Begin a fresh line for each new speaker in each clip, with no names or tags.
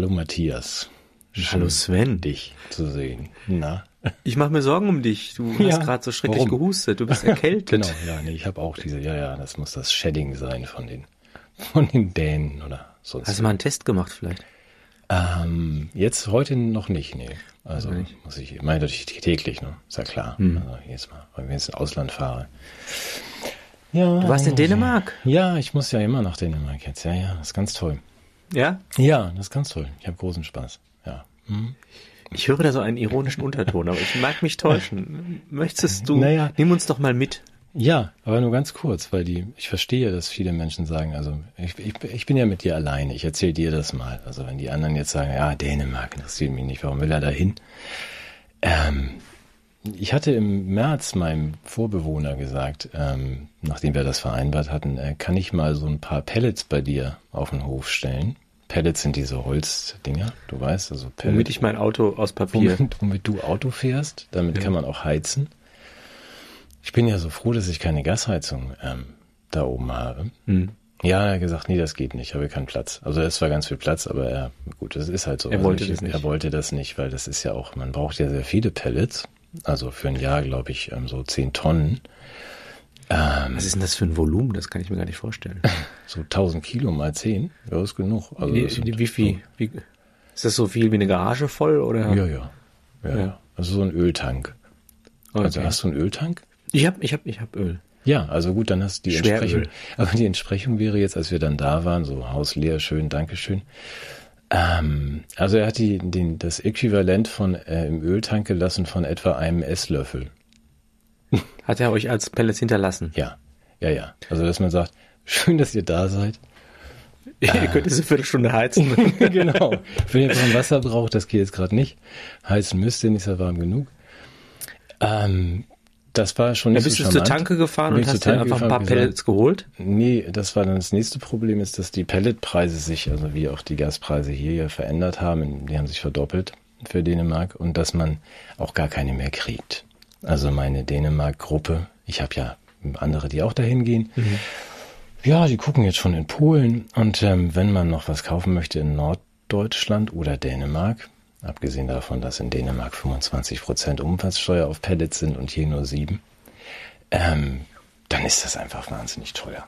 Hallo Matthias.
Hallo Sven.
dich zu sehen. Na?
Ich mache mir Sorgen um dich. Du
Ja.
hast gerade so schrecklich
Warum?
gehustet. Du bist erkältet.
Genau, ja, nee, ich habe auch diese, ja, ja, das muss das Shedding sein von den, von den Dänen oder sonst.
Hast du mal einen Test gemacht vielleicht?
ähm, jetzt heute noch nicht, nee. Also
nicht.
muss ich, meine natürlich täglich, ne? Ist ja klar.
Hm.
Also jedes Mal, wenn ich ins Ausland fahre. Ja.
Du warst in Dänemark.
Ja, ich muss ja immer nach Dänemark jetzt. Ja, ja, das ist ganz toll.
Ja?
Ja, das ist ganz toll. Ich habe großen Spaß. Ja. Hm.
Ich höre da so einen ironischen Unterton, aber ich mag mich täuschen. Möchtest du?
Naja.
Nimm uns doch mal mit.
Ja, aber nur ganz kurz, weil die, ich verstehe, dass viele Menschen sagen, also ich, ich, ich bin ja mit dir alleine, ich erzähle dir das mal. Also wenn die anderen jetzt sagen, ja, Dänemark interessiert mich nicht, warum will er da hin? Ähm, ich hatte im März meinem Vorbewohner gesagt, ähm, nachdem wir das vereinbart hatten, äh, kann ich mal so ein paar Pellets bei dir auf den Hof stellen. Pellets sind diese Holzdinger, du weißt, also Pellets.
Womit ich mein Auto aus Papier.
Womit, womit du Auto fährst, damit kann man auch heizen. Ich bin ja so froh, dass ich keine Gasheizung ähm, da oben habe.
Hm.
Ja, er hat gesagt, nee, das geht nicht, habe keinen Platz. Also es war ganz viel Platz, aber er, gut, das ist halt so.
Er
Also
wollte
ich,
das nicht.
Er wollte das nicht, weil das ist ja auch, man braucht ja sehr viele Pellets. Also für ein Jahr, glaube ich, ähm, so zehn Tonnen. Ähm,
Was ist denn das für ein Volumen? Das kann ich mir gar nicht vorstellen.
so 1000 Kilo mal zehn, ja, ist genug. Also
wie,
sind
wie viel? Wie, ist das so viel wie eine Garage voll oder?
Ja, ja, ja,
Ja.
Also so ein Öltank. Also
Okay.
hast du einen Öltank?
Ich hab, ich hab, ich hab Öl.
Ja, also gut, dann hast du die
Schweröl.
Entsprechung. Aber die Entsprechung wäre jetzt, als wir dann da waren, so Haus leer, schön, Dankeschön. Ähm, also er hat die, den, das Äquivalent von äh, im Öltank gelassen von etwa einem Esslöffel.
Hat er euch als Pellets hinterlassen?
Ja, ja, ja. Also dass man sagt, schön, dass ihr da seid.
Ihr könnt diese Viertelstunde heizen.
genau. Wenn ihr warm Wasser braucht, das geht jetzt gerade nicht. Heizen müsst ihr, nicht so warm genug. Ähm, das war schon
Da
nicht
bist
so
du zur. Tanke gefahren und hast dir einfach ein paar Pellets geholt?
Nee, das war dann das nächste Problem, ist, dass die Pelletpreise sich, also wie auch die Gaspreise hier ja verändert haben, die haben sich verdoppelt für Dänemark und dass man auch gar keine mehr kriegt. Also meine Dänemark-Gruppe, ich habe ja andere, die auch dahin gehen. Ja, die gucken jetzt schon in Polen und ähm, wenn man noch was kaufen möchte in Norddeutschland oder Dänemark, abgesehen davon, dass in Dänemark 25 Prozent Umsatzsteuer auf Pellets sind und hier nur sieben, ähm, dann ist das einfach wahnsinnig teuer.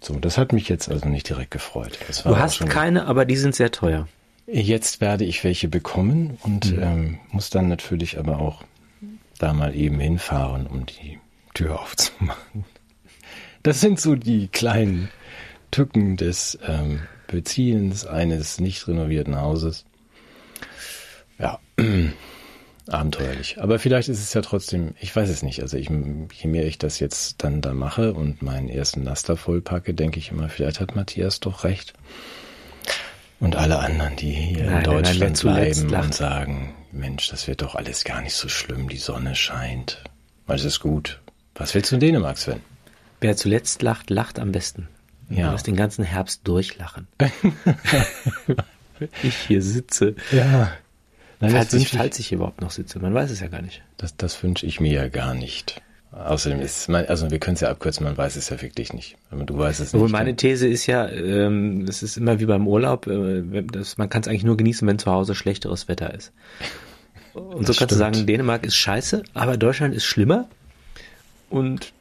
So, das hat mich jetzt also nicht direkt gefreut.
Du hast keine, aber die sind sehr teuer.
Jetzt werde ich welche bekommen und ähm, muss dann natürlich aber auch da mal eben hinfahren, um die Tür aufzumachen. Das sind so die kleinen Tücken des ähm, Beziehens eines nicht renovierten Hauses. Ja, abenteuerlich. Aber vielleicht ist es ja trotzdem, ich weiß es nicht. Also ich, je mehr ich das jetzt dann da mache und meinen ersten Laster vollpacke, denke ich immer, vielleicht hat Matthias doch recht. Und alle anderen, die hier
Nein,
in
nein, nein,
Deutschland
zuletzt
bleiben und sagen, Mensch, das wird doch alles gar nicht so schlimm, die Sonne scheint. Alles ist gut. Was willst du in Dänemark, Sven?
Wer zuletzt lacht, lacht am besten.
Ja.
Du wirst den ganzen Herbst durchlachen. ich hier sitze.
Ja. Nein,
Falls ich, falls ich überhaupt noch sitze. Man weiß es ja gar nicht.
Das, das wünsche ich mir ja gar nicht. Außerdem ist es, also wir können es ja abkürzen, man weiß es ja wirklich nicht. Du weißt es
Obwohl
nicht.
meine These ist ja, ähm, es ist immer wie beim Urlaub, äh, das, man kann es eigentlich nur genießen, wenn zu Hause schlechteres Wetter ist. Und so kannst du sagen, Dänemark ist scheiße, aber Deutschland ist schlimmer. Und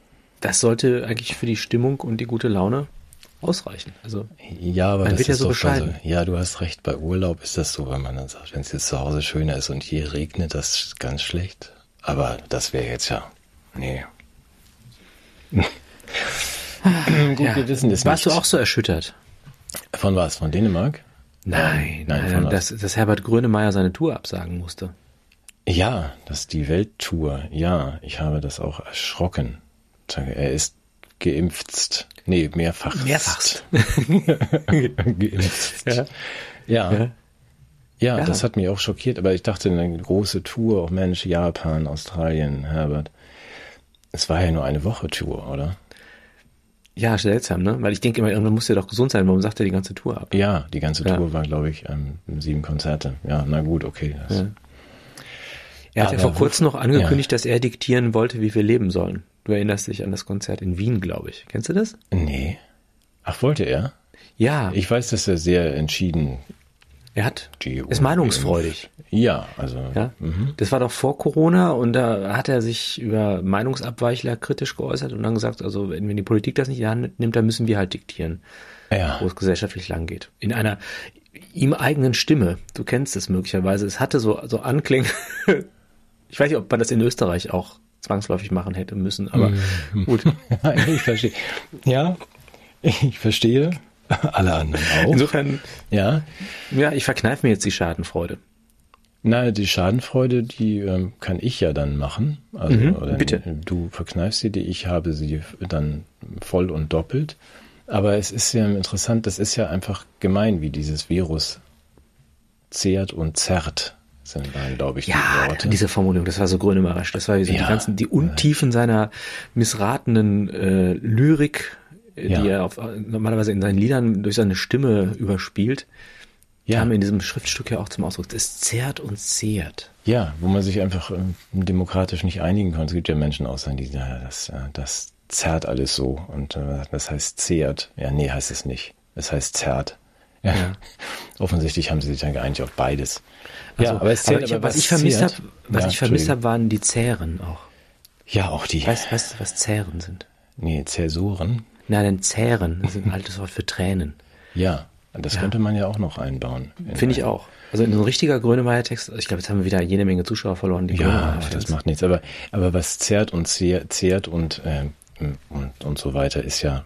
das sollte eigentlich für die Stimmung und die gute Laune ausreichen. Also
ja, aber
man
das
wird ja
ist
so
doch
bescheiden.
Also, ja, du hast recht. Bei Urlaub ist das so, wenn man dann sagt, wenn es jetzt zu Hause schöner ist und hier regnet, das ist ganz schlecht. Aber das wäre jetzt ja, nee. Gut,
ja.
wir wissen es
warst
nicht.
du auch so erschüttert?
Von was? Von Dänemark?
Nein,
nein,
nein,
von
dass, dass Herbert Grönemeyer seine Tour absagen musste.
Ja, das ist die Welttour. Ja, ich habe das auch erschrocken. Er ist geimpft. Nee, mehrfach.
Mehrfachst.
geimpft.
Ja.
Ja. Ja.
Ja.
das hat mich auch schockiert, aber ich dachte, eine große Tour, auch Mensch, Japan, Australien, Herbert. Es war ja nur eine Woche Tour, oder?
Ja, seltsam, ne? Weil ich denke immer, irgendwann muss er doch gesund sein. Warum sagt er die ganze Tour ab?
Ja, die ganze
Ja.
Tour war, glaube ich, ähm, sieben Konzerte. Ja, na gut, okay. Das,
Ja. Er hat ja vor kurzem noch angekündigt,
ja.
dass er diktieren wollte, wie wir leben sollen. Du erinnerst dich an das Konzert in Wien, glaube ich. Kennst du das?
Nee. Ach, wollte er?
Ja.
Ich weiß, dass er sehr entschieden
Er hat, ist meinungsfreudig.
Ja, also
Ja,
mhm.
das war doch vor Corona und da hat er sich über Meinungsabweichler kritisch geäußert und dann gesagt, also wenn, wenn die Politik das nicht in die Hand nimmt, dann müssen wir halt diktieren,
ja.
wo es gesellschaftlich lang geht. In einer ihm eigenen Stimme. Du kennst es möglicherweise. Es hatte so, so Anklänge. ich weiß nicht, ob man das in Österreich auch zwangsläufig machen hätte müssen, aber
Mhm.
gut.
ich verstehe. Ja, ich verstehe. Alle anderen auch.
Insofern,
Ja.
ja, ich verkneife mir jetzt die Schadenfreude.
Na, die Schadenfreude, die ähm, kann ich ja dann machen. Also,
Mhm, bitte.
Du verkneifst sie, die ich habe sie dann voll und doppelt. Aber es ist ja interessant, das ist ja einfach gemein, wie dieses Virus zehrt und zerrt, sind waren, glaube ich, die
Ja,
Worte.
diese Formulierung, das war so grönemarisch. Das war so die
Ja.
ganzen, die Untiefen seiner missratenen äh, Lyrik, äh,
Ja.
die er auf, normalerweise in seinen Liedern durch seine Stimme überspielt,
ja.
kam in diesem Schriftstück ja auch zum Ausdruck. Es zehrt und zehrt.
Ja, wo man sich einfach ähm, demokratisch nicht einigen konnte. Es gibt ja Menschen sagen, die, ja, das, äh, das zerrt alles so. Und äh, das heißt zehrt. Ja, nee, heißt es nicht. Es heißt zerrt. Ja.
Ja.
Offensichtlich haben sie sich dann geeinigt auf beides.
Also,
aber es zehrt,
ich,
aber
was ich vermisst habe, was
Ja,
ich vermisst habe, waren die Zähren auch.
Ja, auch die.
Weißt, weißt du, was Zähren sind?
Nee, Zäsuren.
Na, denn Zähren, das ist ein altes Wort für Tränen.
Ja, das könnte man ja auch noch einbauen. in
Finde ich auch. Also in so ein richtiger Grönemeyer-Text, ich glaube, jetzt haben wir wieder jede Menge Zuschauer verloren, die
Ja, das macht nichts. Aber, aber was zehrt und zehr- zehrt und, ähm, und, und so weiter ist ja,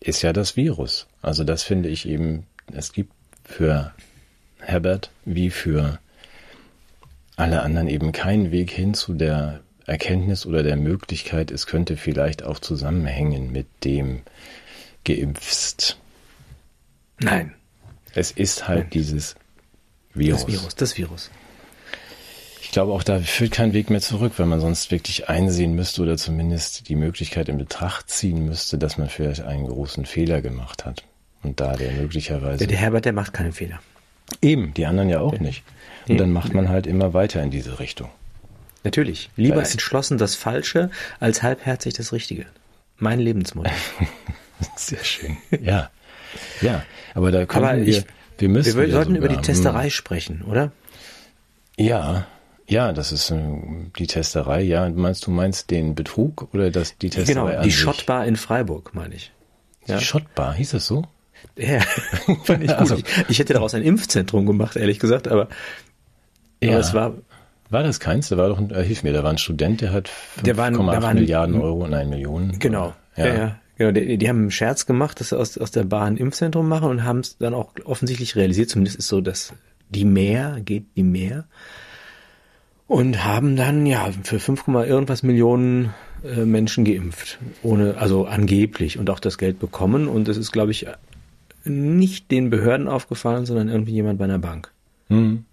ist ja das Virus. Also das finde ich eben, es gibt für Herbert wie für alle anderen eben keinen Weg hin zu der Erkenntnis oder der Möglichkeit, es könnte vielleicht auch zusammenhängen mit dem geimpft.
Nein,
Es ist halt dieses Virus.
das Virus, das Virus.
Ich glaube auch, da führt kein Weg mehr zurück, weil man sonst wirklich einsehen müsste oder zumindest die Möglichkeit in Betracht ziehen müsste, dass man vielleicht einen großen Fehler gemacht hat. Und da der möglicherweise.
Der, der Herbert, der macht keinen Fehler.
Eben, die anderen ja auch nicht. Und
Nee.
dann macht man halt immer weiter in diese Richtung.
Natürlich. Lieber
ist-
entschlossen das Falsche als halbherzig das Richtige. Mein Lebensmodell.
Sehr schön. Ja. Ja. Aber da können
Aber
wir,
ich-
wir müssen.
Wir sollten über die Testerei sprechen, oder?
Ja. Ja, das ist äh, die Testerei. Ja, meinst du meinst den Betrug oder das die Testerei
Genau, die? Schottbar in Freiburg, meine ich. Ja.
Die Schottbar, hieß das so?
Ja, fand ich gut.
Also-
ich, ich hätte daraus ein Impfzentrum gemacht, ehrlich gesagt, aber,
Ja.
aber es war,
War das keins? Da war doch, ein, äh, hilf mir, da war ein Student, der hat
Der war ein-
5,8
der war ein-
Milliarden Euro, nein, Millionen.
genau.
Ja.
Ja, ja. Genau, die, die haben einen Scherz gemacht, dass sie aus, aus der Bar ein Impfzentrum machen und haben es dann auch offensichtlich realisiert, zumindest ist so, dass die Mehr geht, die Mehr. Und haben dann, ja, für 5, irgendwas Millionen äh, Menschen geimpft. Ohne, also angeblich und auch das Geld bekommen. Und es ist, glaube ich, nicht den Behörden aufgefallen, sondern irgendwie jemand bei einer Bank.
Hm.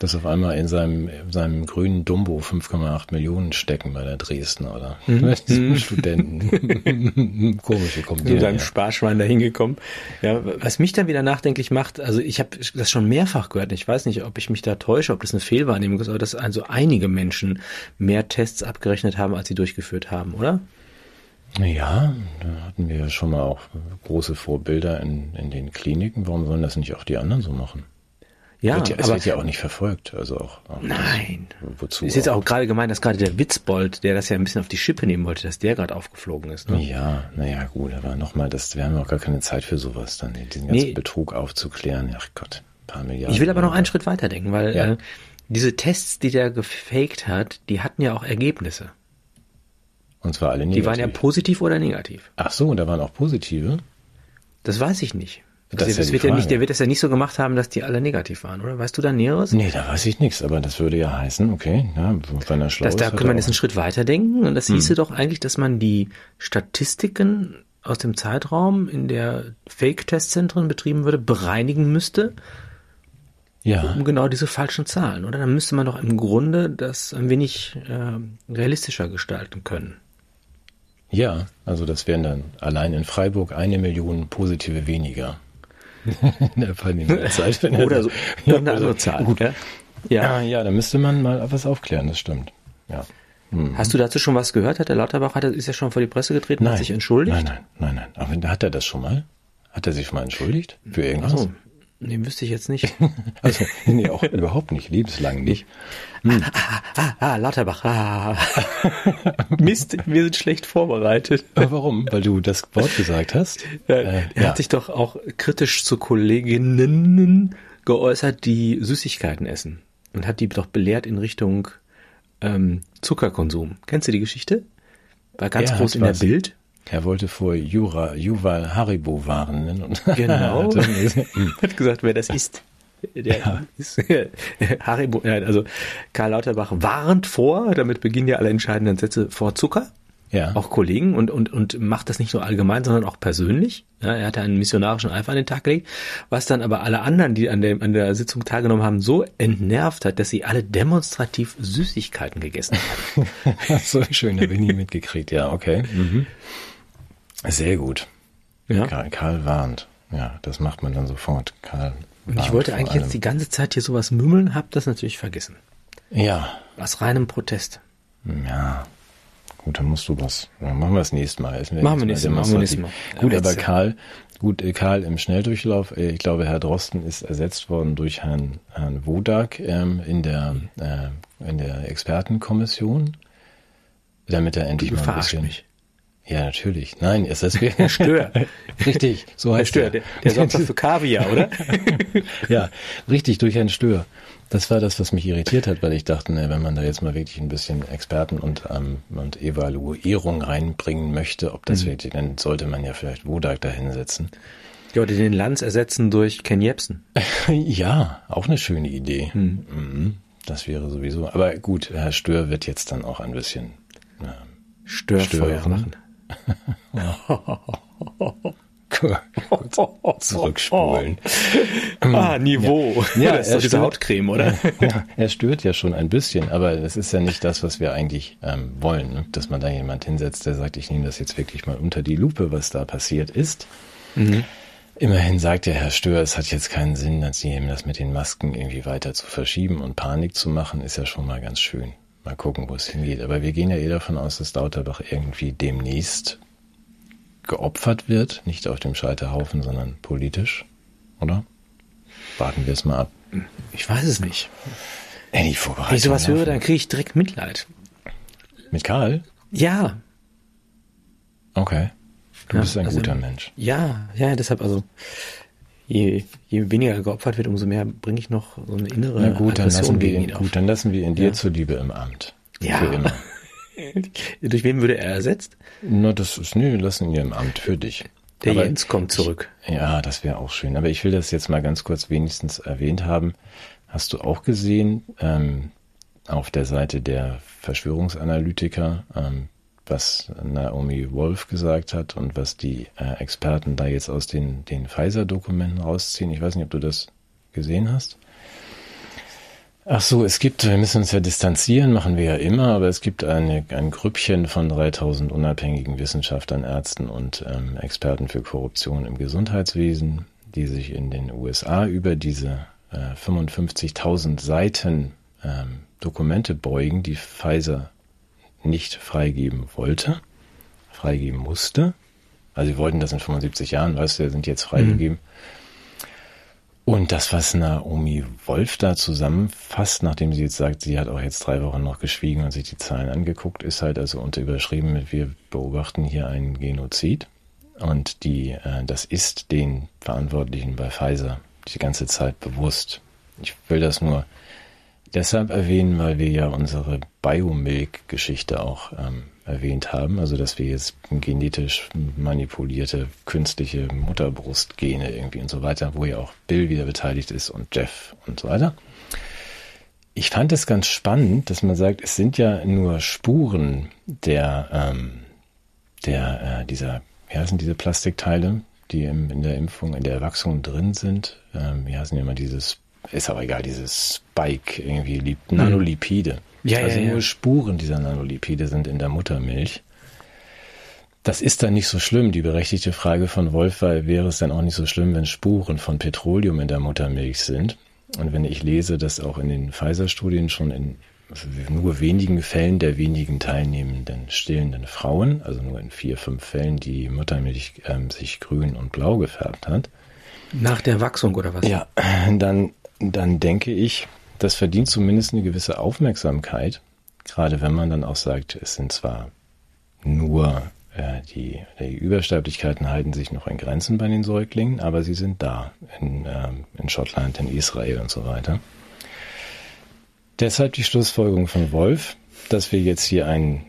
Dass auf einmal in seinem, in seinem grünen Dumbo 5,8 Millionen stecken bei der Dresdner oder
Mhm.
Studenten. Komische kommen die
mit seinem. Sparschwein da hingekommen. Ja, was mich dann wieder nachdenklich macht, also ich habe das schon mehrfach gehört, ich weiß nicht, ob ich mich da täusche, ob das eine Fehlwahrnehmung ist, aber dass also einige Menschen mehr Tests abgerechnet haben, als sie durchgeführt haben, oder?
Ja, da hatten wir ja schon mal auch große Vorbilder in, in den Kliniken. Warum sollen das nicht auch die anderen so machen?
Ja,
wird ja, es
aber
wird ja auch nicht verfolgt. Also auch, auch
nein.
Das, wozu?
Ist jetzt auch gerade gemeint, dass gerade der Witzbold, der das ja ein bisschen auf die Schippe nehmen wollte, dass der gerade aufgeflogen ist. Ne?
Ja, naja, gut, aber nochmal, das, wir haben ja auch gar keine Zeit für sowas, dann diesen ganzen
Nee.
Betrug aufzuklären. Ach Gott, ein paar Milliarden.
Ich will aber noch einen Schritt weiter denken, weil
Ja.
äh, diese Tests, die der gefaked hat, die hatten ja auch Ergebnisse.
Und zwar alle
Die
negativ.
waren ja positiv oder negativ.
Ach so, da waren auch positive.
Das weiß ich nicht.
Das
Das,
ja die
wird ja nicht, der wird das ja nicht so gemacht haben, dass die alle negativ waren, oder? Weißt du da Näheres?
Nee, da weiß ich nichts, aber das würde ja heißen, okay, ja, wenn er schlau
Das,
ist,
da kann man jetzt einen Schritt weiter denken. Und das
Hm.
hieße doch eigentlich, dass man die Statistiken aus dem Zeitraum, in der Fake-Testzentren betrieben würde, bereinigen müsste,
Ja,
um genau diese falschen Zahlen, oder? Dann müsste man doch im Grunde das ein wenig äh, realistischer gestalten können.
Ja, also das wären dann allein in Freiburg eine Million positive weniger. in der Pandemiezeit. er-
Oder so,
ja,
irgendeine andere Zahl.
Gut.
Ja? Ja.
Ja, ja, da müsste man mal was aufklären, das stimmt. Ja.
Hast du dazu schon was gehört? Hat der Lauterbach, hat ist ja schon vor die Presse getreten, hat sich entschuldigt?
Nein, nein, nein, nein. Aber hat er das schon mal? Hat er sich schon mal entschuldigt? Für irgendwas?
Ach so. Nee, wüsste ich jetzt nicht.
Also, nee, auch überhaupt nicht, lebenslang nicht.
Ah, ah, ah, ah, Lauterbach. Ah. Mist, wir sind schlecht vorbereitet.
Aber warum? Weil du das Wort gesagt hast?
Äh, er
ja.
hat sich doch auch kritisch zu Kolleginnen geäußert, die Süßigkeiten essen. Und hat die doch belehrt in Richtung ähm, Zuckerkonsum. Kennst du die Geschichte? War ganz
Er
groß in der
was.
Bild.
Er wollte vor Jura, Juval Haribo warnen. Und
Genau.
Hatte-
hat gesagt, wer das ist. Der Haribo, ja, also Karl Lauterbach warnt vor, damit beginnen ja alle entscheidenden Sätze vor Zucker.
ja.
auch Kollegen und, und, und macht das nicht nur allgemein, sondern auch persönlich. Ja, er hatte einen missionarischen Eifer an den Tag gelegt, was dann aber alle anderen, die an der, an der Sitzung teilgenommen haben, so entnervt hat, dass sie alle demonstrativ Süßigkeiten gegessen haben.
so schön, habe ich nie mitgekriegt. Ja, okay. Mhm. Sehr gut.
Ja.
Karl, Karl warnt. Ja, das macht man dann sofort. Karl
Und ich wollte eigentlich jetzt die ganze Zeit hier sowas mümmeln, hab das natürlich vergessen.
Ja,
Aus reinem Protest.
ja. Gut, dann musst du was. Dann machen wir das nächste Mal.
Machen wir
jetzt
nächstes Mal, machen wir nächstes Mal.
Gut, aber Karl, gut, äh, Karl im Schnelldurchlauf, äh, ich glaube, Herr Drosten ist ersetzt worden durch Herrn, Herrn Wodak ähm, in der äh, in der Expertenkommission, damit er endlich
Du
mal ein bisschen.
mich.
Ja, natürlich. Nein, ist das
Herr Stör.
Richtig, so
Herr
heißt
Stör,
er.
der, der sorgt doch für Kaviar, oder?
Ja, richtig, durch Herrn Stör. Das war das, was mich irritiert hat, weil ich dachte, ne, wenn man da jetzt mal wirklich ein bisschen Experten und, ähm, und Evaluierung reinbringen möchte, ob
Mhm.
das wirklich, dann sollte man ja vielleicht Wodak da hinsetzen.
Ja, oder den Lanz ersetzen durch Ken Jebsen.
ja, auch eine schöne Idee.
Hm.
Mhm, das wäre sowieso. Aber gut, Herr Stör wird jetzt dann auch ein bisschen
Störfeuer
Stören.
machen.
zurückspulen.
Ah, Niveau.
Ja,
das ist doch diese Hautcreme, oder?
Ja, er stört ja schon ein bisschen, aber das ist ja nicht das, was wir eigentlich ähm, wollen, ne? dass man da jemand hinsetzt, der sagt, ich nehme das jetzt wirklich mal unter die Lupe, was da passiert ist. Immerhin sagt der Herr Stör, es hat jetzt keinen Sinn, dass sie eben das mit den Masken irgendwie weiter zu verschieben und Panik zu machen, ist ja schon mal ganz schön. Mal gucken, wo es hingeht. Aber wir gehen ja eh davon aus, dass Lauterbach irgendwie demnächst geopfert wird, nicht auf dem Scheiterhaufen, sondern politisch, oder? Warten wir es mal ab.
Ich weiß es nicht. Wenn ich sowas höre, dann kriege ich direkt Mitleid.
Mit Karl?
Ja.
Okay. Du
Ja,
bist ein
also-
guter Mensch.
Ja, ja, deshalb also, je, je weniger geopfert wird, umso mehr bringe ich noch so eine innere
Na gut, dann
Aggression
lassen wir ihn,
ihn
gut, dann lassen wir ihn dir
Ja.
zuliebe im Amt.
Ja.
Für immer.
Durch wen würde er ersetzt?
Nur das ist, nö, wir lassen ihn im Amt für dich.
Der
Aber
Jens kommt zurück.
Ja, das wäre auch schön. Aber ich will das jetzt mal ganz kurz wenigstens erwähnt haben. Hast du auch gesehen, ähm, auf der Seite der Verschwörungsanalytiker, ähm, was Naomi Wolf gesagt hat und was die äh, Experten da jetzt aus den, den Pfizer-Dokumenten rausziehen? Ich weiß nicht, ob du das gesehen hast. Ach so, es gibt, wir müssen uns ja distanzieren, machen wir ja immer, aber es gibt eine, ein Grüppchen von 3000 unabhängigen Wissenschaftlern, Ärzten und ähm, Experten für Korruption im Gesundheitswesen, die sich in den USA über diese äh, 55.000 Seiten ähm, Dokumente beugen, die Pfizer nicht freigeben wollte, freigeben musste. Also sie wollten das in 75 Jahren, weißt du, sind jetzt freigegeben. Und das, was Naomi Wolf da zusammenfasst, nachdem sie jetzt sagt, sie hat auch jetzt drei Wochen noch geschwiegen und sich die Zahlen angeguckt, ist halt also unter überschrieben mit, wir beobachten hier einen Genozid. Und die, äh, das ist den Verantwortlichen bei Pfizer die ganze Zeit bewusst. Ich will das nur deshalb erwähnen, weil wir ja unsere Biomilk-Geschichte auch ähm, erwähnt haben. Also, dass wir jetzt genetisch manipulierte künstliche Mutterbrustgene irgendwie und so weiter, wo ja auch Bill wieder beteiligt ist und Jeff und so weiter. Ich fand es ganz spannend, dass man sagt, es sind ja nur Spuren der, ähm, der, äh, dieser, wie heißen diese Plastikteile, die im, in der Impfung, in der Erwachsenen drin sind. Ähm, wie heißen die immer dieses, ist aber egal, dieses Spike irgendwie, Lip- Nanolipide.
Ja,
also
ja, ja.
nur Spuren dieser Nanolipide sind in der Muttermilch. Das ist dann nicht so schlimm. Die berechtigte Frage von Wolf war, wäre es dann auch nicht so schlimm, wenn Spuren von Petroleum in der Muttermilch sind? Und wenn ich lese, dass auch in den Pfizer-Studien schon in nur wenigen Fällen der wenigen teilnehmenden stillenden Frauen, also nur in vier, fünf Fällen, die Muttermilch ähm, sich grün und blau gefärbt hat,
Nach der Wachsung oder was?
Ja, dann, dann denke ich, das verdient zumindest eine gewisse Aufmerksamkeit, gerade wenn man dann auch sagt, es sind zwar nur äh, die, die Übersterblichkeiten halten sich noch in Grenzen bei den Säuglingen, aber sie sind da in, äh, in Schottland, in Israel und so weiter. Deshalb die Schlussfolgerung von Wolf, dass wir jetzt hier einen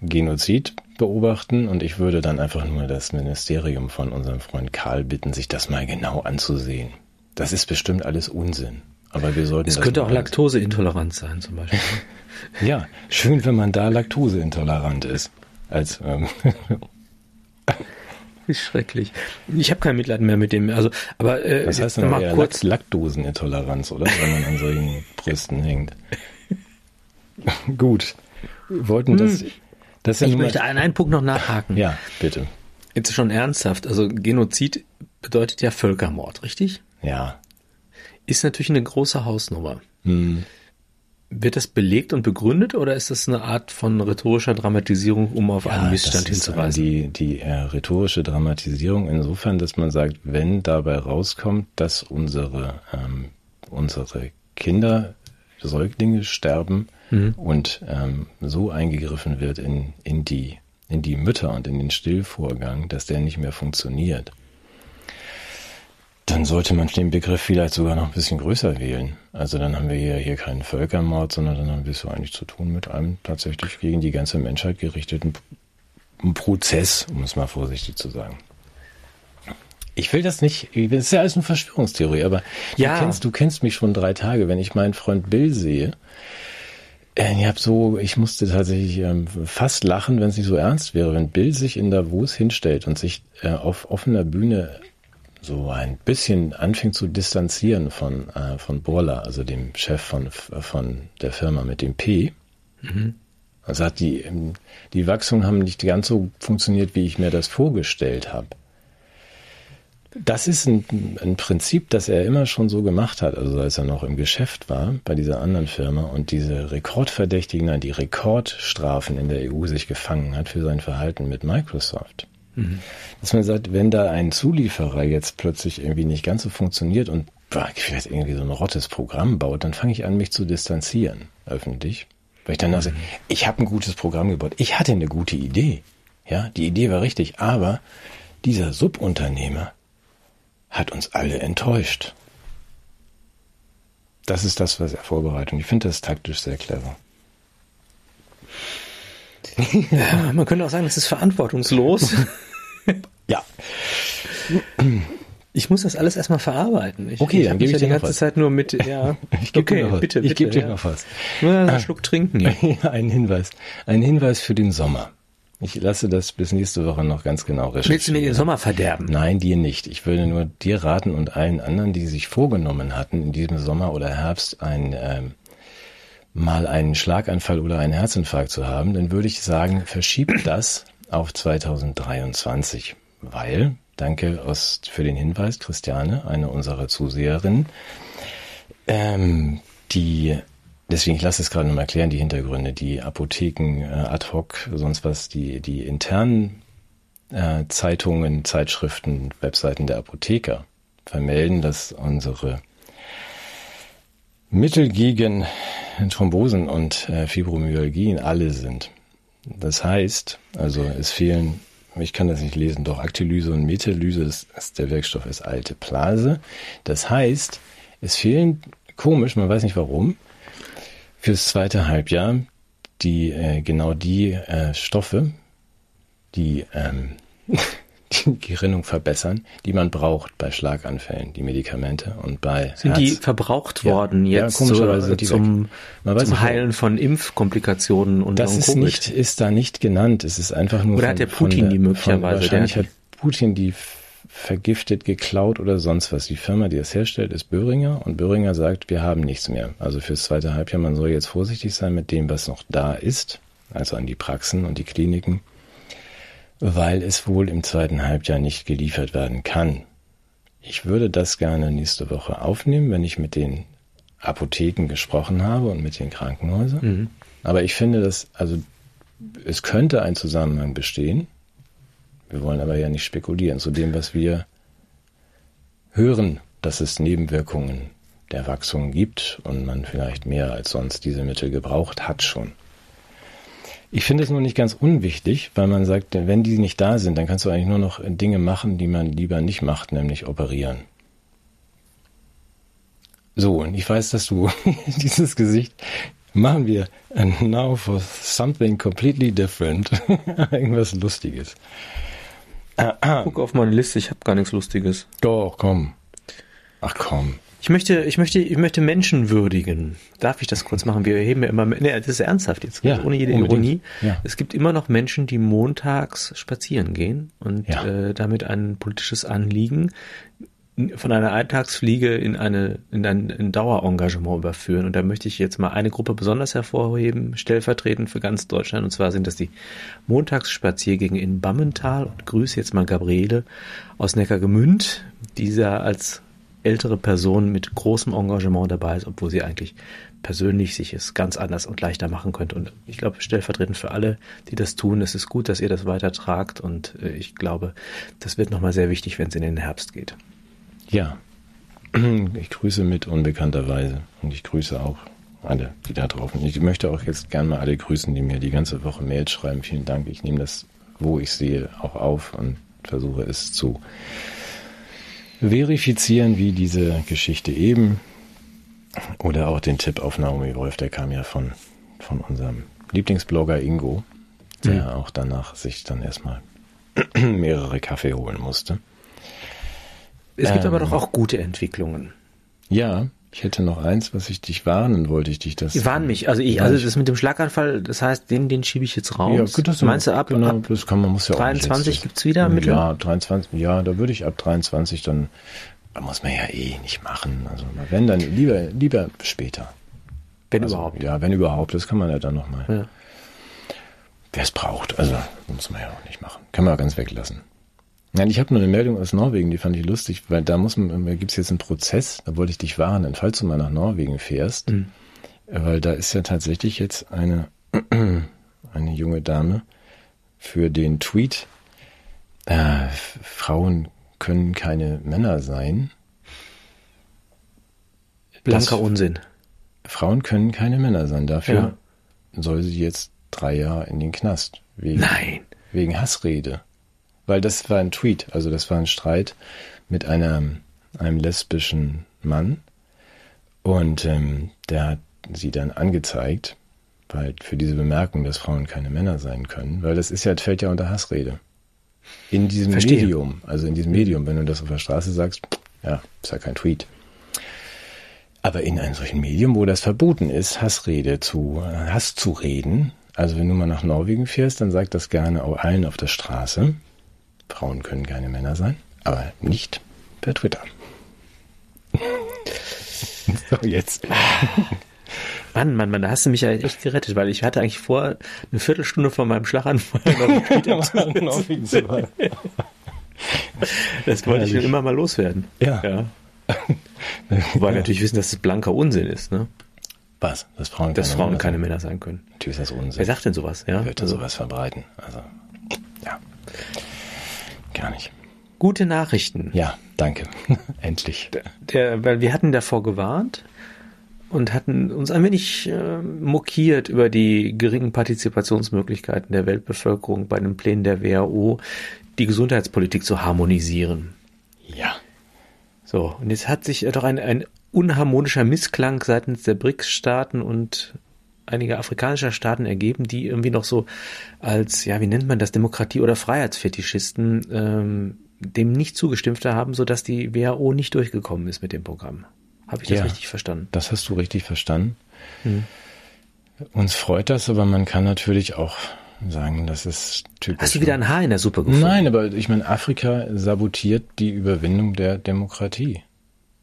Genozid beobachten und ich würde dann einfach nur das Ministerium von unserem Freund Karl bitten, sich das mal genau anzusehen. Das ist bestimmt alles Unsinn. Aber wir sollten.
Es könnte auch Laktoseintoleranz sein, zum Beispiel.
ja, schön, wenn man da laktoseintolerant ist. Als ähm,
ist schrecklich. Ich habe kein Mitleid mehr mit dem. Also, aber
äh, das heißt dann mal kurz Laktosenintoleranz, oder? Wenn man an solchen Brüsten hängt. Gut. Wir wollten das. Hm.
das ich möchte einen, einen Punkt noch nachhaken.
Ja, bitte.
Jetzt schon ernsthaft. Also Genozid bedeutet ja Völkermord, richtig?
Ja.
Ist natürlich eine große Hausnummer. Hm. Wird das belegt und begründet oder ist das eine Art von rhetorischer Dramatisierung, um auf ja, einen Missstand hinzuweisen?
Die, die äh, rhetorische Dramatisierung insofern, dass man sagt, wenn dabei rauskommt, dass unsere, ähm, unsere Kinder, Säuglinge sterben mhm. und ähm, so eingegriffen wird in, in, die, in die Mütter und in den Stillvorgang, dass der nicht mehr funktioniert dann sollte man den Begriff vielleicht sogar noch ein bisschen größer wählen. Also dann haben wir hier, hier keinen Völkermord, sondern dann haben wir es so eigentlich zu tun mit einem tatsächlich gegen die ganze Menschheit gerichteten Prozess, um es mal vorsichtig zu sagen. Ich will das nicht, das ist ja alles eine Verschwörungstheorie, aber ja. du, kennst, du kennst mich schon drei Tage, wenn ich meinen Freund Bill sehe. Äh, ich habe so, ich musste tatsächlich ähm, fast lachen, wenn es nicht so ernst wäre, wenn Bill sich in Davos hinstellt und sich äh, auf offener Bühne so ein bisschen anfing zu distanzieren von, äh, von Borla, also dem Chef von, von der Firma mit dem P. Mhm. Also hat die, ähm, die Wachsungen haben nicht ganz so funktioniert, wie ich mir das vorgestellt habe. Das ist ein, ein, Prinzip, das er immer schon so gemacht hat, also als er noch im Geschäft war bei dieser anderen Firma und diese Rekordverdächtigen, nein, die Rekordstrafen in der EU sich gefangen hat für sein Verhalten mit Microsoft. Mhm. Dass man sagt, wenn da ein Zulieferer jetzt plötzlich irgendwie nicht ganz so funktioniert und vielleicht irgendwie so ein rottes Programm baut, dann fange ich an, mich zu distanzieren, öffentlich. Weil ich dann mhm. sage, ich habe ein gutes Programm gebaut. Ich hatte eine gute Idee. Ja, die Idee war richtig, aber dieser Subunternehmer hat uns alle enttäuscht. Das ist das, was er vorbereitet. Und ich finde das taktisch sehr clever.
Ja, man könnte auch sagen, das ist verantwortungslos.
ja.
Ich muss das alles erstmal verarbeiten. Ich,
okay,
ich
dann gebe ich
ja
dir
die ganze
was.
Zeit nur mit, ja.
ich gebe okay, dir noch bitte, bitte,
ich gebe dir
ja. noch was.
Nur einen Schluck trinken.
Ja, ein Hinweis. Ein Hinweis für den Sommer. Ich lasse das bis nächste Woche noch ganz genau recherchieren.
Willst du mir den Sommer verderben?
Nein, dir nicht. Ich würde nur dir raten und allen anderen, die sich vorgenommen hatten, in diesem Sommer oder Herbst ein, ähm, mal einen Schlaganfall oder einen Herzinfarkt zu haben, dann würde ich sagen, verschiebt das auf 2023, weil, danke aus, für den Hinweis, Christiane, eine unserer Zuseherinnen, ähm, die, deswegen, ich lasse es gerade nochmal erklären, die Hintergründe, die Apotheken, äh, ad hoc, sonst was, die, die internen äh, Zeitungen, Zeitschriften, Webseiten der Apotheker vermelden, dass unsere Mittel gegen Thrombosen und äh, Fibromyalgien alle sind. Das heißt, also es fehlen, ich kann das nicht lesen, doch Aktilyse und Metalyse ist, ist der Wirkstoff ist alte Plase. Das heißt, es fehlen, komisch, man weiß nicht warum, fürs zweite Halbjahr die äh, genau die äh, Stoffe, die ähm, die Gerinnung verbessern, die man braucht bei Schlaganfällen, die Medikamente und bei
Sind Herz. die verbraucht worden ja, jetzt ja, komischerweise so, zum, zum Heilen von Impfkomplikationen und
Das ist nicht, ist da nicht genannt. Es ist einfach nur.
Oder von, hat der Putin der, die möglicherweise?
wahrscheinlich hat Putin die vergiftet, geklaut oder sonst was. Die Firma, die das herstellt, ist Böhringer und Böhringer sagt, wir haben nichts mehr. Also fürs zweite Halbjahr, man soll jetzt vorsichtig sein mit dem, was noch da ist, also an die Praxen und die Kliniken weil es wohl im zweiten Halbjahr nicht geliefert werden kann. Ich würde das gerne nächste Woche aufnehmen, wenn ich mit den Apotheken gesprochen habe und mit den Krankenhäusern. Mhm. Aber ich finde, dass, also, es könnte ein Zusammenhang bestehen. Wir wollen aber ja nicht spekulieren zu dem, was wir hören, dass es Nebenwirkungen der Wachstum gibt und man vielleicht mehr als sonst diese Mittel gebraucht hat schon. Ich finde es nur nicht ganz unwichtig, weil man sagt, wenn die nicht da sind, dann kannst du eigentlich nur noch Dinge machen, die man lieber nicht macht, nämlich operieren. So, und ich weiß, dass du dieses Gesicht machen wir now for something completely different. Irgendwas Lustiges.
Guck auf meine Liste, ich habe gar nichts Lustiges.
Doch, komm. Ach komm.
Ich möchte, ich möchte, ich möchte Menschen würdigen. Darf ich das kurz machen? Wir heben ja immer, nee, das ist ernsthaft jetzt,
Ja,
ohne jede
unbedingt.
Ironie.
Ja.
Es gibt immer noch Menschen, die montags spazieren gehen und
Ja.
äh, damit ein politisches Anliegen von einer Alltagsfliege in eine in ein in Dauerengagement überführen. Und da möchte ich jetzt mal eine Gruppe besonders hervorheben, stellvertretend für ganz Deutschland. Und zwar sind das die Montagsspaziergänge in Bammental. Und grüße jetzt mal Gabriele aus Neckargemünd, die da als ältere Person mit großem Engagement dabei ist, obwohl sie eigentlich persönlich sich es ganz anders und leichter machen könnte. Und ich glaube, stellvertretend für alle, die das tun, es ist gut, dass ihr das weitertragt. Und äh, ich glaube, das wird nochmal sehr wichtig, wenn es in den Herbst geht.
Ja. Ich grüße mit unbekannterweise und ich grüße auch alle, die da drauf sind. Ich möchte auch jetzt gern mal alle grüßen, die mir die ganze Woche Mails schreiben. Vielen Dank. Ich nehme das, wo ich sehe, auch auf und versuche es zu verifizieren, wie diese Geschichte eben. Oder auch den Tipp auf Naomi Wolf, der kam ja von, von unserem Lieblingsblogger Ingo, der auch danach sich dann erstmal mehrere Kaffee holen musste.
Es gibt
Ähm.
aber doch auch gute Entwicklungen.
Ja, ich hätte noch eins, was ich dich warnen wollte, ich dich das.
Die warnen mich. Also ich, also das mit dem Schlaganfall, das heißt, den, den schiebe ich jetzt raus.
Ja, gut, das
Meinst du ab,
genau,
ab
das kann man muss ja auch nicht
23
jetzt-
gibt's wieder Mittel?
Ja, 23, ja, da würde ich ab 23 dann, da muss man ja eh nicht machen. Also wenn dann lieber lieber später.
wenn
also,
überhaupt?
Ja, wenn überhaupt, das kann man ja dann nochmal.
Ja.
Wer es braucht, also muss man ja auch nicht machen. Kann man auch ganz weglassen. Nein, ich habe nur eine Meldung aus Norwegen, die fand ich lustig, weil da muss man, da gibt's jetzt einen Prozess, da wollte ich dich warnen, falls du mal nach Norwegen fährst,
Mhm.
weil da ist ja tatsächlich jetzt eine, eine junge Dame für den Tweet, äh, Frauen können keine Männer sein.
Blanker
Das-
Unsinn.
Frauen können keine Männer sein. Dafür soll sie jetzt drei Jahre in den Knast. Wegen,
Nein.
wegen Hassrede. Weil das war ein Tweet, also das war ein Streit mit einem, einem lesbischen Mann. Und ähm, der hat sie dann angezeigt, weil für diese Bemerkung, dass Frauen keine Männer sein können, weil das ist ja, fällt ja unter Hassrede. In diesem
Verstehe.
Medium, also in diesem Medium, wenn du das auf der Straße sagst, ja, ist ja kein Tweet. Aber in einem solchen Medium, wo das verboten ist, Hassrede zu, Hass zu reden, also wenn du mal nach Norwegen fährst, dann sagt das gerne auch allen auf der Straße. Frauen können keine Männer sein, aber nicht per Twitter. so, jetzt.
Mann, Mann, Mann, da hast du mich ja echt gerettet, weil ich hatte eigentlich vor, eine Viertelstunde vor meinem Schlaganfall noch einen Tweet abzusetzen. Das wollte ich schon immer mal loswerden.
Ja.
ja. Wobei wir natürlich wissen, dass es blanker Unsinn ist, ne?
Was? Dass Frauen
Dass
keine
Frauen
Männer
keine? Männer sein können.
Natürlich ist das Unsinn.
Wer sagt denn sowas, ja?
Wer wird da
Also,
sowas verbreiten? Also, ja. Gar nicht.
gute Nachrichten.
Ja, danke. Endlich.
Der, weil wir hatten davor gewarnt und hatten uns ein wenig äh, mokiert über die geringen Partizipationsmöglichkeiten der Weltbevölkerung bei den Plänen der WHO, die Gesundheitspolitik zu harmonisieren.
Ja.
So, und jetzt hat sich doch ein, ein unharmonischer Missklang seitens der BRICS-Staaten und einiger afrikanischer Staaten ergeben, die irgendwie noch so als, ja, wie nennt man das, Demokratie- oder Freiheitsfetischisten ähm, dem nicht zugestimmt haben, sodass die WHO nicht durchgekommen ist mit dem Programm. Habe ich das
Ja.
richtig verstanden?
Das hast du richtig verstanden.
Hm.
Uns freut das, aber man kann natürlich auch sagen, das ist typisch.
Hast du wieder ein Haar in der Suppe gefunden?
Nein, aber ich meine, Afrika sabotiert die Überwindung der Demokratie.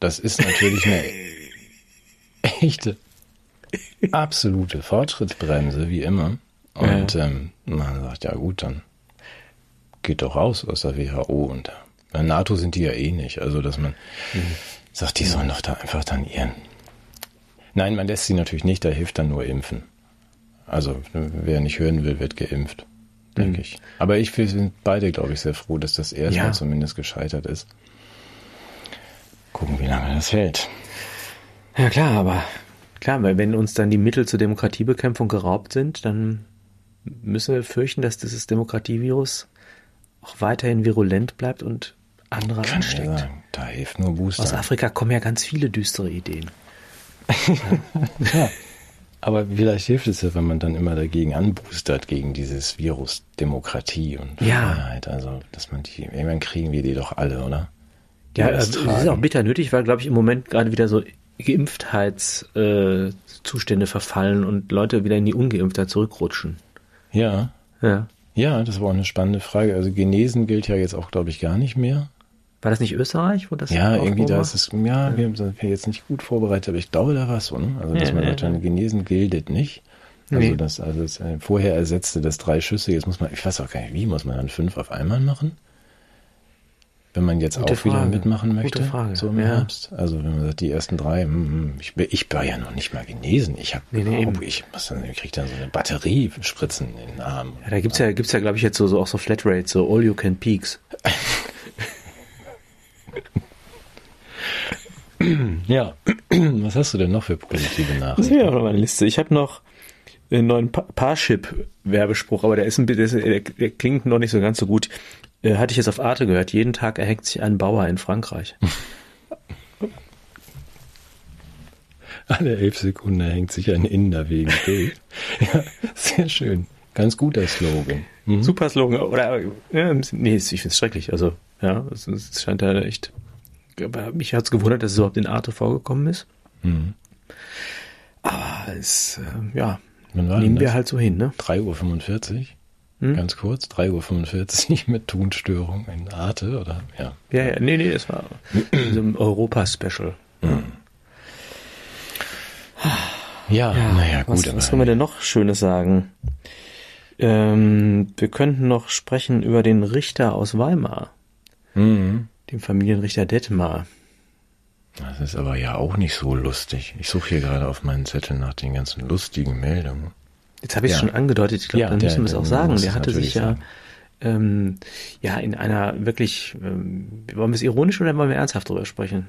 Das ist natürlich eine echte, absolute Fortschrittsbremse, wie immer. Und ähm, man sagt, ja gut, dann geht doch raus aus der WHO und bei NATO sind die ja eh nicht. Also, dass man sagt, die sollen doch da einfach dann ihren. Nein, man lässt sie natürlich nicht, da hilft dann nur Impfen. Also, wer nicht hören will, wird geimpft, denke ich. Aber ich, wir sind beide, glaube ich, sehr froh, dass das erstmal
Ja.
zumindest gescheitert ist. Gucken, wie lange das hält.
Ja klar, aber klar, weil wenn uns dann die Mittel zur Demokratiebekämpfung geraubt sind, dann müssen wir fürchten, dass dieses Demokratievirus auch weiterhin virulent bleibt und andere
Kann
ansteckt.
sagen. Da hilft nur Booster.
Aus Afrika kommen ja ganz viele düstere Ideen.
Ja. Aber vielleicht hilft es ja, wenn man dann immer dagegen anboostert, gegen dieses Virus Demokratie und
Ja.
Freiheit. Also, dass man die, irgendwann kriegen wir die doch alle, oder? Die
Ja,
das
es ist auch bitter nötig, weil, glaube ich, im Moment gerade wieder so Geimpftheitszustände äh, verfallen und Leute wieder in die Ungeimpftheit zurückrutschen.
Ja,
Ja.
ja, das war auch eine spannende Frage. Also Genesen gilt ja jetzt auch, glaube ich, gar nicht mehr.
War das nicht Österreich, wo das
Ja, irgendwie da
war?
ist es, ja, wir sind jetzt nicht gut vorbereitet, aber ich glaube, da war es so, ne? Also, dass
Ja,
man
ja, ja.
Genesen gilt nicht. Also,
Nee.
das, also, das, äh, vorher ersetzte das drei Schüsse, jetzt muss man, ich weiß auch gar nicht, wie, muss man dann fünf auf einmal machen? Wenn man jetzt
Gute
auch wieder
Frage.
mitmachen
Gute
möchte,
Frage,
so im
ja.
Herbst. Also, wenn man sagt, die ersten drei, hm, hm, ich, bin- ich war ja noch nicht mal genesen. Ich habe,
Nee, nee,
ich muss dann, ich krieg dann so eine Batterie spritzen in den Arm.
Ja, da gibt's ja, gibt's ja, glaube ich, jetzt so, so auch so Flatrates, so All You Can Peaks.
Ja. Was hast du denn noch für positive
Das
Nachrichten?
wäre auch noch meine Liste. Ich habe noch einen neuen Pa- Parship-Werbespruch, aber der ist ein bisschen, der, der klingt noch nicht so ganz so gut. Äh, hatte ich jetzt auf Arte gehört. Jeden Tag erhängt sich ein Bauer in Frankreich.
Alle elf Sekunden hängt sich ein Inder wegen Bild. ja, sehr schön. Ganz guter Slogan. Mhm.
Super Slogan. Oder, ja, nee, ich finde es schrecklich. Also, ja, es, es scheint da echt. Aber mich hat's gewundert, dass es überhaupt in Arte vorgekommen ist.
Mhm.
Aber es, äh, ja, nehmen wir
das?
halt so hin, ne?
3.45 Uhr?
Hm?
Ganz kurz, 3.45 Uhr mit Tonstörung in Arte, oder? Ja.
Ja, ja, nee, nee, das war in so einem Europa-Special.
Ja, naja,
was,
gut,
was
aber
können wir denn noch Schönes sagen? Ähm, wir könnten noch sprechen über den Richter aus Weimar,
Mhm.
den Familienrichter Detmar.
Das ist aber ja auch nicht so lustig. Ich suche hier gerade auf meinen Zettel nach den ganzen lustigen Meldungen.
Jetzt habe ich es
Ja.
schon angedeutet, ich glaube,
Ja,
dann müssen wir es auch sagen. Der hatte sich ja, ähm, ja in einer wirklich, ähm, wollen wir es ironisch oder wollen wir ernsthaft drüber sprechen?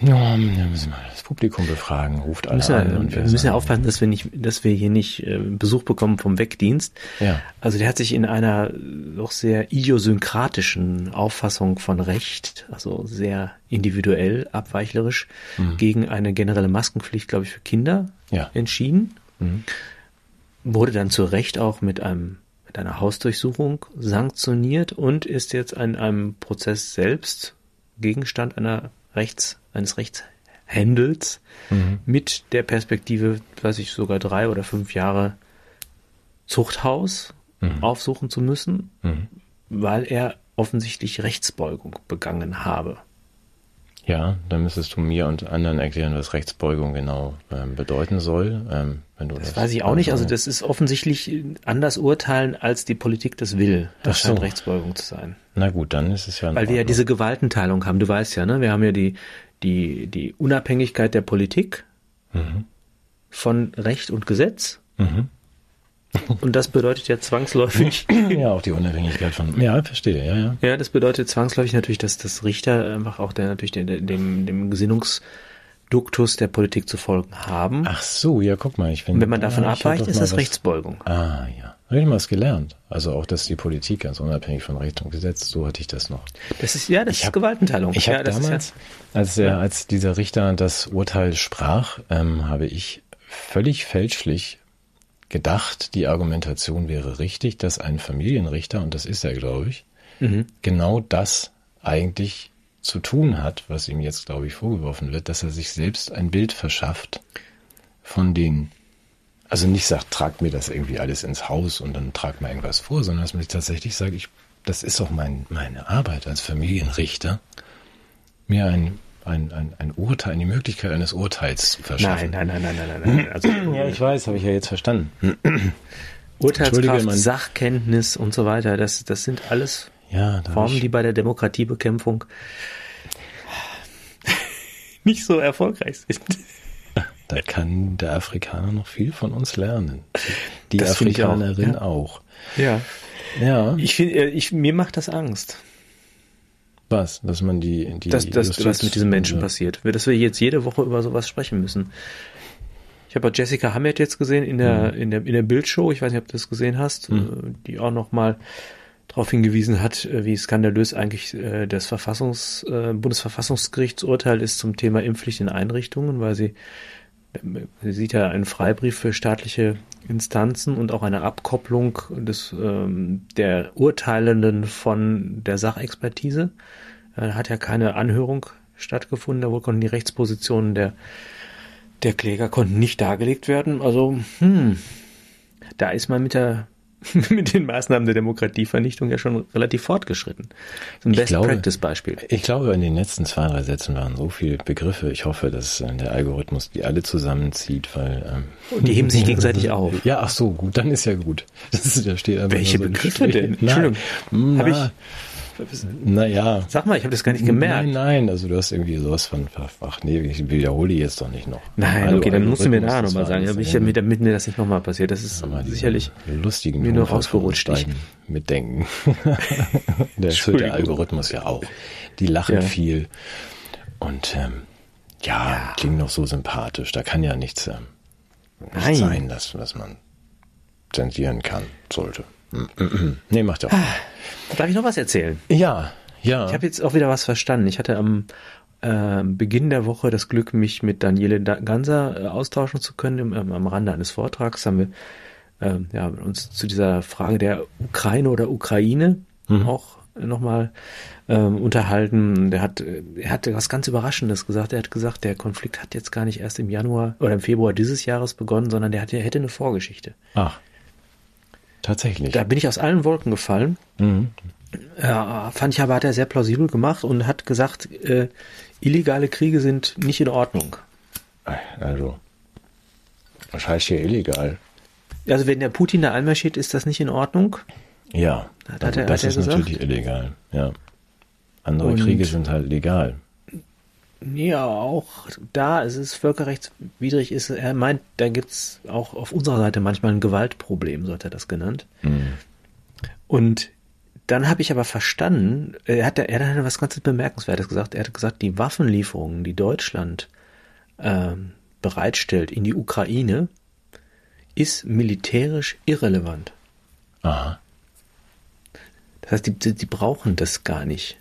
Ja, müssen wir das Publikum befragen, ruft
Wir
alle
ja,
an. und
wir müssen ja
sagen-
aufpassen, dass wir nicht, dass wir hier nicht äh, Besuch bekommen vom Wegdienst.
Ja.
Also der hat sich in einer doch sehr idiosynkratischen Auffassung von Recht, also sehr individuell, abweichlerisch, gegen eine generelle Maskenpflicht, glaube ich, für Kinder
Ja.
entschieden.
Mhm.
Wurde dann zu Recht auch mit einem mit einer Hausdurchsuchung sanktioniert und ist jetzt an einem Prozess selbst Gegenstand einer Rechts, eines Rechtshändels
Mhm.
mit der Perspektive, weiß ich, sogar drei oder fünf Jahre Zuchthaus
Mhm.
aufsuchen zu müssen,
Mhm.
weil er offensichtlich Rechtsbeugung begangen habe.
Ja, dann müsstest du mir und anderen erklären, was Rechtsbeugung genau ähm, bedeuten soll. Ähm, wenn du
Das weiß ich auch nicht. Also das ist offensichtlich anders urteilen, als die Politik das will. Das
Ach so.
scheint Rechtsbeugung zu sein.
Na gut, dann ist es ja.
Weil wir ja diese Gewaltenteilung haben. Du weißt ja, ne? Wir haben ja die, die, die Unabhängigkeit der Politik
Mhm.
von Recht und Gesetz.
Mhm.
Und das bedeutet ja zwangsläufig,
Ja, auch die Unabhängigkeit von. Ja, verstehe, ja, ja.
ja, das bedeutet zwangsläufig natürlich, dass das Richter einfach auch der, natürlich den, dem, dem Gesinnungsduktus der Politik zu folgen haben.
Ach so, ja, guck mal, ich finde.
wenn man davon
hab
abweicht, ist das
was-
Rechtsbeugung.
Ah, ja. Habe ich mal was gelernt. Also auch, dass die Politik ganz unabhängig von Recht und Gesetz, so hatte ich das noch.
Das ist, ja, das
Ich
ist
hab-
Gewaltenteilung.
Ich
ja,
habe
ist
damals, als, der, als dieser Richter das Urteil sprach, ähm, habe ich völlig fälschlich gedacht, die Argumentation wäre richtig, dass ein Familienrichter, und das ist er, glaube ich,
mhm.
genau das eigentlich zu tun hat, was ihm jetzt, glaube ich, vorgeworfen wird, dass er sich selbst ein Bild verschafft von den, also nicht sagt, tragt mir das irgendwie alles ins Haus und dann tragt mir irgendwas vor, sondern dass man sich tatsächlich sagt, ich, das ist auch mein, meine Arbeit als Familienrichter, mir ein, ein, ein, ein Urteil, die Möglichkeit eines Urteils zu verschaffen.
Nein, nein, nein, nein, nein, nein, nein. Also
Ja, ich weiß, habe ich ja jetzt verstanden.
Urteilskraft, Sachkenntnis und so weiter, das, das sind alles
Ja,
Formen, die bei der Demokratiebekämpfung nicht so erfolgreich sind.
da kann der Afrikaner noch viel von uns lernen. Die
Das ich auch,
Afrikanerin
ja.
auch.
Ja.
Ja.
Ich finde, ich, mir macht das Angst.
Was? Dass man die, die
Das, das, was mit diesen Menschen passiert. Dass wir jetzt jede Woche über sowas sprechen müssen. Ich habe auch Jessica Hammett jetzt gesehen in der, in der, in der Bildshow. Ich weiß nicht, ob du das gesehen hast, äh, die auch nochmal darauf hingewiesen hat, äh, wie skandalös eigentlich äh, das Verfassungs, äh, Bundesverfassungsgerichtsurteil ist zum Thema Impfpflicht in Einrichtungen, weil sie sieht ja einen Freibrief für staatliche Instanzen und auch eine Abkopplung des, ähm, der Urteilenden von der Sachexpertise. Äh, hat ja keine Anhörung stattgefunden, da konnten die Rechtspositionen der, der Kläger konnten nicht dargelegt werden. Also, hm, da ist man mit der mit den Maßnahmen der Demokratievernichtung ja schon relativ fortgeschritten. So ein
Ich glaube-
Best-Practice-Beispiel.
Ich glaube, in den letzten zwei, drei Sätzen waren so viele Begriffe. Ich hoffe, dass äh, der Algorithmus die alle zusammenzieht, weil. Ähm,
Und die heben sich gegenseitig auf.
Ja, ach so, gut, dann ist ja gut. Das ist, da steht
Welche
so
Begriffe denn? Entschuldigung. Hab
Na,
ich-
naja.
Sag mal, ich habe das gar nicht gemerkt.
Nein, nein, also du hast irgendwie sowas von, ach nee, ich wiederhole die jetzt doch nicht noch.
Nein,
Also
okay, dann musst du mir da nochmal sagen, damit, ich,
alles,
damit, damit mir das nicht nochmal passiert. Das ist
diese
sicherlich
lustigen
mir nur rausgerutscht.
mitdenken. der Algorithmus ja auch. Die lachen
Ja.
viel und ähm, ja, klingen noch so sympathisch. Da kann ja nichts, ähm, nichts sein, dass, was man zensieren kann, sollte. nee, macht auch.
Darf ich noch was erzählen?
Ja, ja.
Ich habe jetzt auch wieder was verstanden. Ich hatte am äh, Beginn der Woche das Glück, mich mit Daniele Da- Ganser äh, austauschen zu können. Im, ähm, am Rande eines Vortrags haben wir ähm, ja, uns zu dieser Frage der Ukraine oder Ukraine auch nochmal ähm, unterhalten. Der hat, er hatte was ganz Überraschendes gesagt. Er hat gesagt, der Konflikt hat jetzt gar nicht erst im Januar oder im Februar dieses Jahres begonnen, sondern der hatte, hätte eine Vorgeschichte.
Ach, tatsächlich.
Da bin ich aus allen Wolken gefallen.
Mhm.
Ja, fand ich aber, hat er sehr plausibel gemacht und hat gesagt, äh, illegale Kriege sind nicht in Ordnung.
Also, was heißt hier illegal?
Also wenn der Putin da einmarschiert, ist das nicht in Ordnung.
Ja,
Hat
also
er-
das
hat er
ist
gesagt?
natürlich illegal. Ja. Andere
Und-
Kriege sind halt legal.
Ja, auch da es ist völkerrechtswidrig ist. Er meint, da gibt's auch auf unserer Seite manchmal ein Gewaltproblem, so hat er das genannt.
Mhm.
Und dann habe ich aber verstanden, er hat, er hat was ganz Bemerkenswertes gesagt. Er hat gesagt, die Waffenlieferungen, die Deutschland ähm, bereitstellt in die Ukraine, ist militärisch irrelevant.
Aha.
Das heißt, die, die brauchen das gar nicht.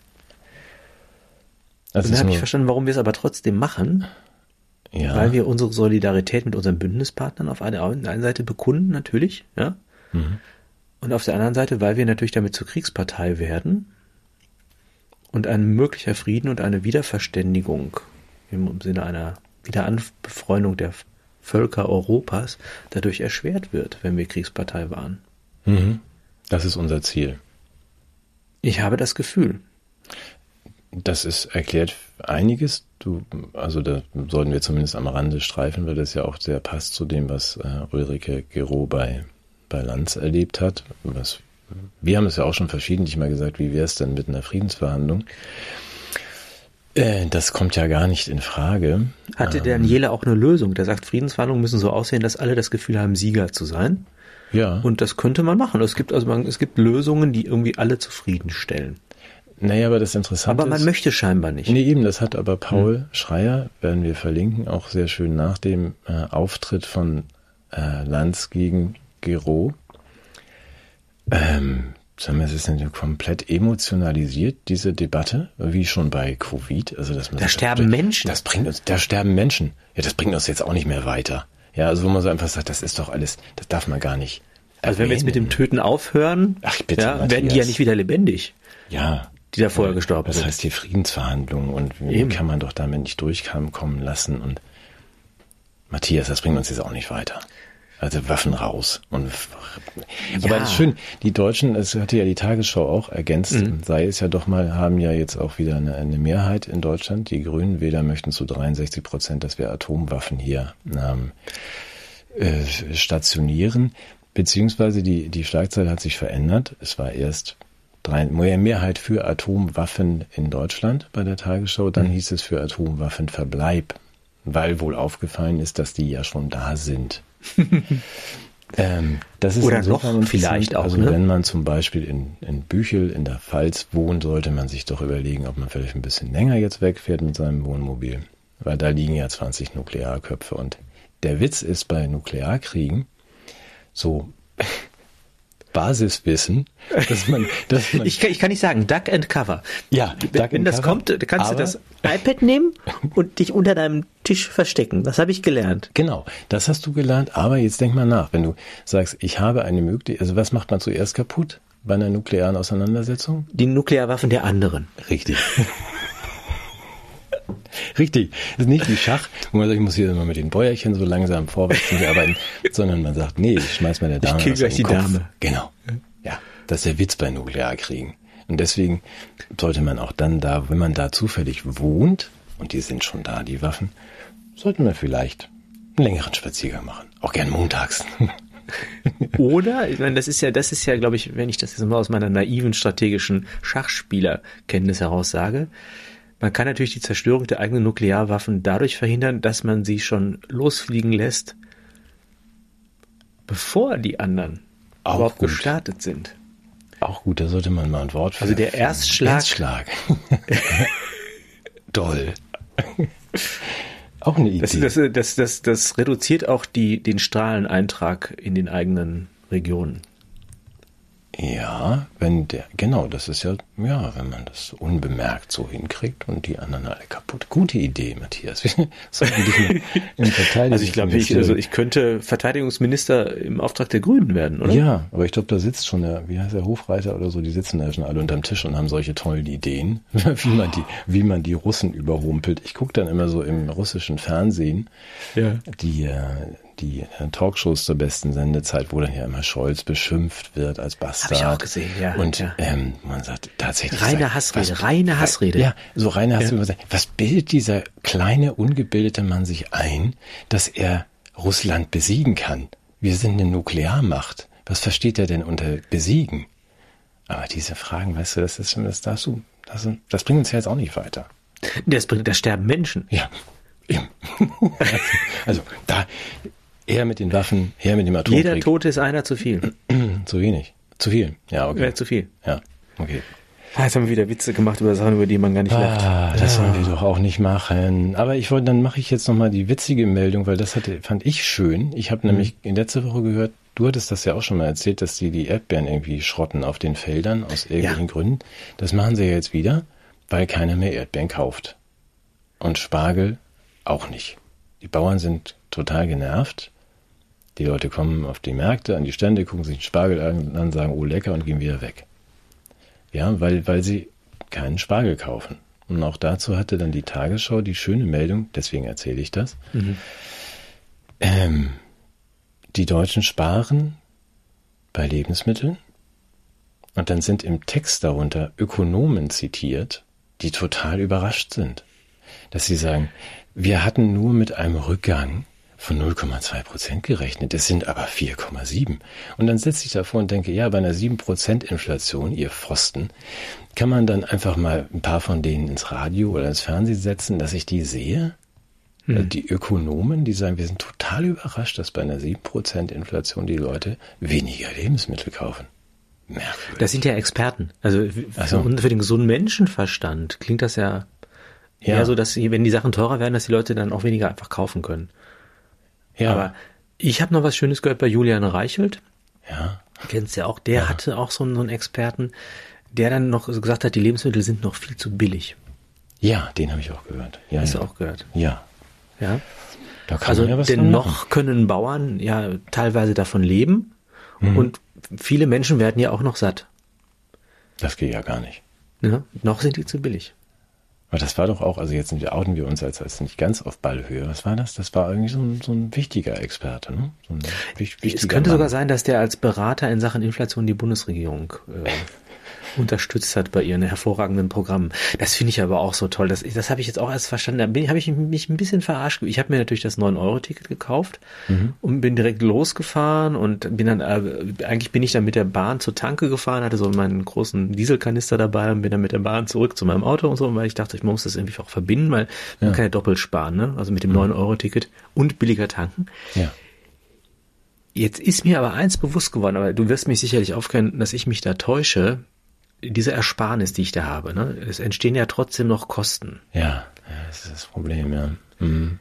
Das
Und dann habe ich verstanden, warum wir es aber trotzdem machen,
ja.
weil wir unsere Solidarität mit unseren Bündnispartnern auf einer, einen Seite bekunden, natürlich, ja.
Mhm.
Und auf der anderen Seite, weil wir natürlich damit zur Kriegspartei werden und ein möglicher Frieden und eine Wiederverständigung im Sinne einer Wiederanbefreundung der Völker Europas dadurch erschwert wird, wenn wir Kriegspartei waren.
Mhm. Das ist unser Ziel.
Ich habe das Gefühl.
Das ist erklärt einiges. Du, also da sollten wir zumindest am Rande streifen, weil das ja auch sehr passt zu dem, was äh, Ulrike Gero bei, bei Lanz erlebt hat. Was, wir haben es ja auch schon verschiedentlich mal gesagt, wie wäre es denn mit einer Friedensverhandlung? Äh, das kommt ja gar nicht in Frage.
Hatte Daniele auch eine Lösung? Der sagt, Friedensverhandlungen müssen so aussehen, dass alle das Gefühl haben, Sieger zu sein.
Ja.
Und das könnte man machen. Es gibt also man, es gibt Lösungen, die irgendwie alle zufriedenstellen.
Naja, aber das Interessante
Aber man
ist,
möchte scheinbar nicht.
Nee, eben, das hat aber Paul Schreier, werden wir verlinken, auch sehr schön nach dem äh, Auftritt von äh, Lanz gegen Gero. Ähm, sagen wir, es ist eine komplett emotionalisiert, diese Debatte, wie schon bei Covid. Also das,
Da sterben Menschen.
Das bringt uns, da sterben Menschen. Ja, das bringt uns jetzt auch nicht mehr weiter. Ja, also wo man so einfach sagt, das ist doch alles, das darf man gar nicht.
Also wenn wir jetzt mit dem
erwähnen.
Töten aufhören,
Ach, bitte,
ja, werden die ja nicht wieder lebendig,
Ja,
die da vorher gestorben
Das
sind.
heißt hier Friedensverhandlungen und wie
Eben.
kann man doch damit nicht durchkommen lassen und Matthias, das bringt uns jetzt auch nicht weiter. Also Waffen raus. Und aber
Ja.
das ist schön. Die Deutschen, es hatte ja die Tagesschau auch ergänzt,
Mhm.
sei es ja doch mal, haben ja jetzt auch wieder eine, eine Mehrheit in Deutschland. Die Grünen Wähler möchten zu 63 Prozent, dass wir Atomwaffen hier ähm, äh, stationieren. Beziehungsweise die, die Schlagzeile hat sich verändert. Es war erst drei, Mehrheit für Atomwaffen in Deutschland bei der Tagesschau. Dann hieß es für Atomwaffenverbleib, weil wohl aufgefallen ist, dass die ja schon da sind. Ähm, das ist
Oder noch vielleicht auch,
Also
ne?
wenn man zum Beispiel in, in Büchel in der Pfalz wohnt, sollte man sich doch überlegen, ob man vielleicht ein bisschen länger jetzt wegfährt mit seinem Wohnmobil. Weil da liegen ja 20 Nuklearköpfe. Und der Witz ist bei Nuklearkriegen so Basiswissen, dass man, dass man
Ich kann, ich kann nicht sagen, Duck and Cover.
ja,
Wenn,
Duck
wenn das
Cover,
kommt, kannst du das iPad nehmen und dich unter deinem Tisch verstecken. Das habe ich gelernt.
Genau, das hast du gelernt, aber jetzt denk mal nach, wenn du sagst, ich habe eine Möglichkeit, also was macht man zuerst kaputt bei einer nuklearen Auseinandersetzung?
Die Nuklearwaffen der anderen.
Richtig. Richtig. Das ist nicht wie Schach, wo man sagt, ich muss hier immer mit den Bäuerchen so langsam vorwärts arbeiten, sondern man sagt, nee, ich schmeiß mal der Dame.
kill
was
gleich die
Kopf.
Dame.
Genau. Ja, das ist der Witz bei Nuklearkriegen. Und deswegen sollte man auch dann da, wenn man da zufällig wohnt, und die sind schon da, die Waffen, sollten wir vielleicht einen längeren Spaziergang machen. Auch gern montags.
Oder, ich meine, das ist ja, das ist ja, glaube ich, wenn ich das jetzt mal aus meiner naiven strategischen Schachspielerkenntnis heraus sage, man kann natürlich die Zerstörung der eigenen Nuklearwaffen dadurch verhindern, dass man sie schon losfliegen lässt, bevor die anderen
Auch
überhaupt
gut.
gestartet sind.
Auch gut, da sollte man mal ein Wort für.
Also der Erstschlag-
Erstschlag. Doll. Auch eine Idee.
Das, das, das, das, das reduziert auch die, den Strahleneintrag in den eigenen Regionen.
Ja, wenn der, genau, das ist ja, ja, wenn man das unbemerkt so hinkriegt und die anderen alle kaputt. Gute Idee, Matthias. Sollten dich mal im Verteidigungs-
Also ich glaube, ich, also ich könnte Verteidigungsminister im Auftrag der Grünen werden, oder?
Ja, aber ich glaube, da sitzt schon der, wie heißt der Hofreiter oder so, die sitzen da schon alle unterm Tisch und haben solche tollen Ideen, wie man die, wie man die Russen überrumpelt. Ich gucke dann immer so im russischen Fernsehen
Ja.
die, äh, die äh, Talkshows zur besten Sendezeit, wo dann ja immer Scholz beschimpft wird als Bastard.
ich auch gesehen, ja,
Und
ja.
Ähm, man sagt tatsächlich.
Reine
sagt,
Hassrede,
was-
reine Hassrede.
Ja, so reine Hassrede. Was bildet dieser kleine, ungebildete Mann sich ein, dass er Russland besiegen kann? Wir sind eine Nuklearmacht. Was versteht er denn unter besiegen? Aber diese Fragen, weißt du, das ist schon, das darfst du, das, das bringt uns ja jetzt auch nicht weiter.
Das bringt, da sterben Menschen.
Ja, also da, her mit den Waffen, her mit dem Atomkrieg.
Jeder Tote ist einer zu viel.
Zu wenig. Zu viel. Ja, okay.
Wäre zu viel.
Ja, okay.
Ah, Jetzt haben wir wieder Witze gemacht über Sachen, über die man gar nicht lacht.
Ah, das sollen wir doch auch nicht machen. Aber ich wollte, dann mache ich jetzt nochmal die witzige Meldung, weil das hatte, fand ich schön. Ich habe nämlich in letzter Woche gehört, du hattest das ja auch schon mal erzählt, dass die die Erdbeeren irgendwie schrotten auf den Feldern aus irgendwelchen
Ja.
Gründen. Das machen sie ja jetzt wieder, weil keiner mehr Erdbeeren kauft. Und Spargel auch nicht. Die Bauern sind total genervt. Die Leute kommen auf die Märkte, an die Stände, gucken sich den Spargel an, dann sagen, oh lecker und gehen wieder weg. Ja, weil, weil sie keinen Spargel kaufen. Und auch dazu hatte dann die Tagesschau die schöne Meldung, deswegen erzähle ich das. Ähm, die Deutschen sparen bei Lebensmitteln und dann sind im Text darunter Ökonomen zitiert, die total überrascht sind, dass sie sagen, wir hatten nur mit einem Rückgang von 0,2 Prozent gerechnet. Es sind aber 4,7. Und dann sitze ich davor und denke, ja, bei einer 7 Prozent Inflation, ihr Pfosten, kann man dann einfach mal ein paar von denen ins Radio oder ins Fernsehen setzen, dass ich die sehe? Also Die Ökonomen, die sagen, wir sind total überrascht, dass bei einer 7 Prozent Inflation die Leute weniger Lebensmittel kaufen. Merkwürdig.
Das sind ja Experten. Also f-
Ach so.
für, für den gesunden Menschenverstand klingt das ja,
Ja.
eher so, dass wenn die Sachen teurer werden, dass die Leute dann auch weniger einfach kaufen können.
Ja,
Aber ich habe noch was Schönes gehört bei Julian Reichelt.
ja,
Kennst ja auch. Der hatte auch so einen, so einen Experten, der dann noch gesagt hat, die Lebensmittel sind noch viel zu billig.
ja, den habe ich auch gehört. Ja,
Hast
ja.
du auch gehört?
ja.
Ja. Also
ja was dran
denn
machen.
noch können Bauern ja teilweise davon leben
Mhm.
und viele Menschen werden ja auch noch satt.
Das geht ja gar nicht.
Ne? Noch sind die zu billig.
Aber das war doch auch, also jetzt outen wir uns als, als nicht ganz auf Ballhöhe. Was war das? Das war irgendwie so ein, so ein wichtiger Experte, ne? So ein wich- wichtiger
Es könnte
Mann.
sogar sein, dass der als Berater in Sachen Inflation die Bundesregierung äh, unterstützt hat bei ihren hervorragenden Programmen. Das finde ich aber auch so toll. Das, das habe ich jetzt auch erst verstanden. Da habe ich mich ein bisschen verarscht. Ich habe mir natürlich das 9-Euro-Ticket gekauft und bin direkt losgefahren und bin dann, äh, eigentlich bin ich dann mit der Bahn zur Tanke gefahren, hatte so meinen großen Dieselkanister dabei und bin dann mit der Bahn zurück zu meinem Auto und so, weil ich dachte, ich muss das irgendwie auch verbinden, weil man kann ja doppelt sparen, ne? Also mit dem 9-Euro-Ticket und billiger tanken.
Ja.
Jetzt ist mir aber eins bewusst geworden, aber du wirst mich sicherlich aufkennen, dass ich mich da täusche. Diese Ersparnis, die ich da habe, ne? es entstehen ja trotzdem noch Kosten.
Ja, das ist das Problem, ja. Mhm.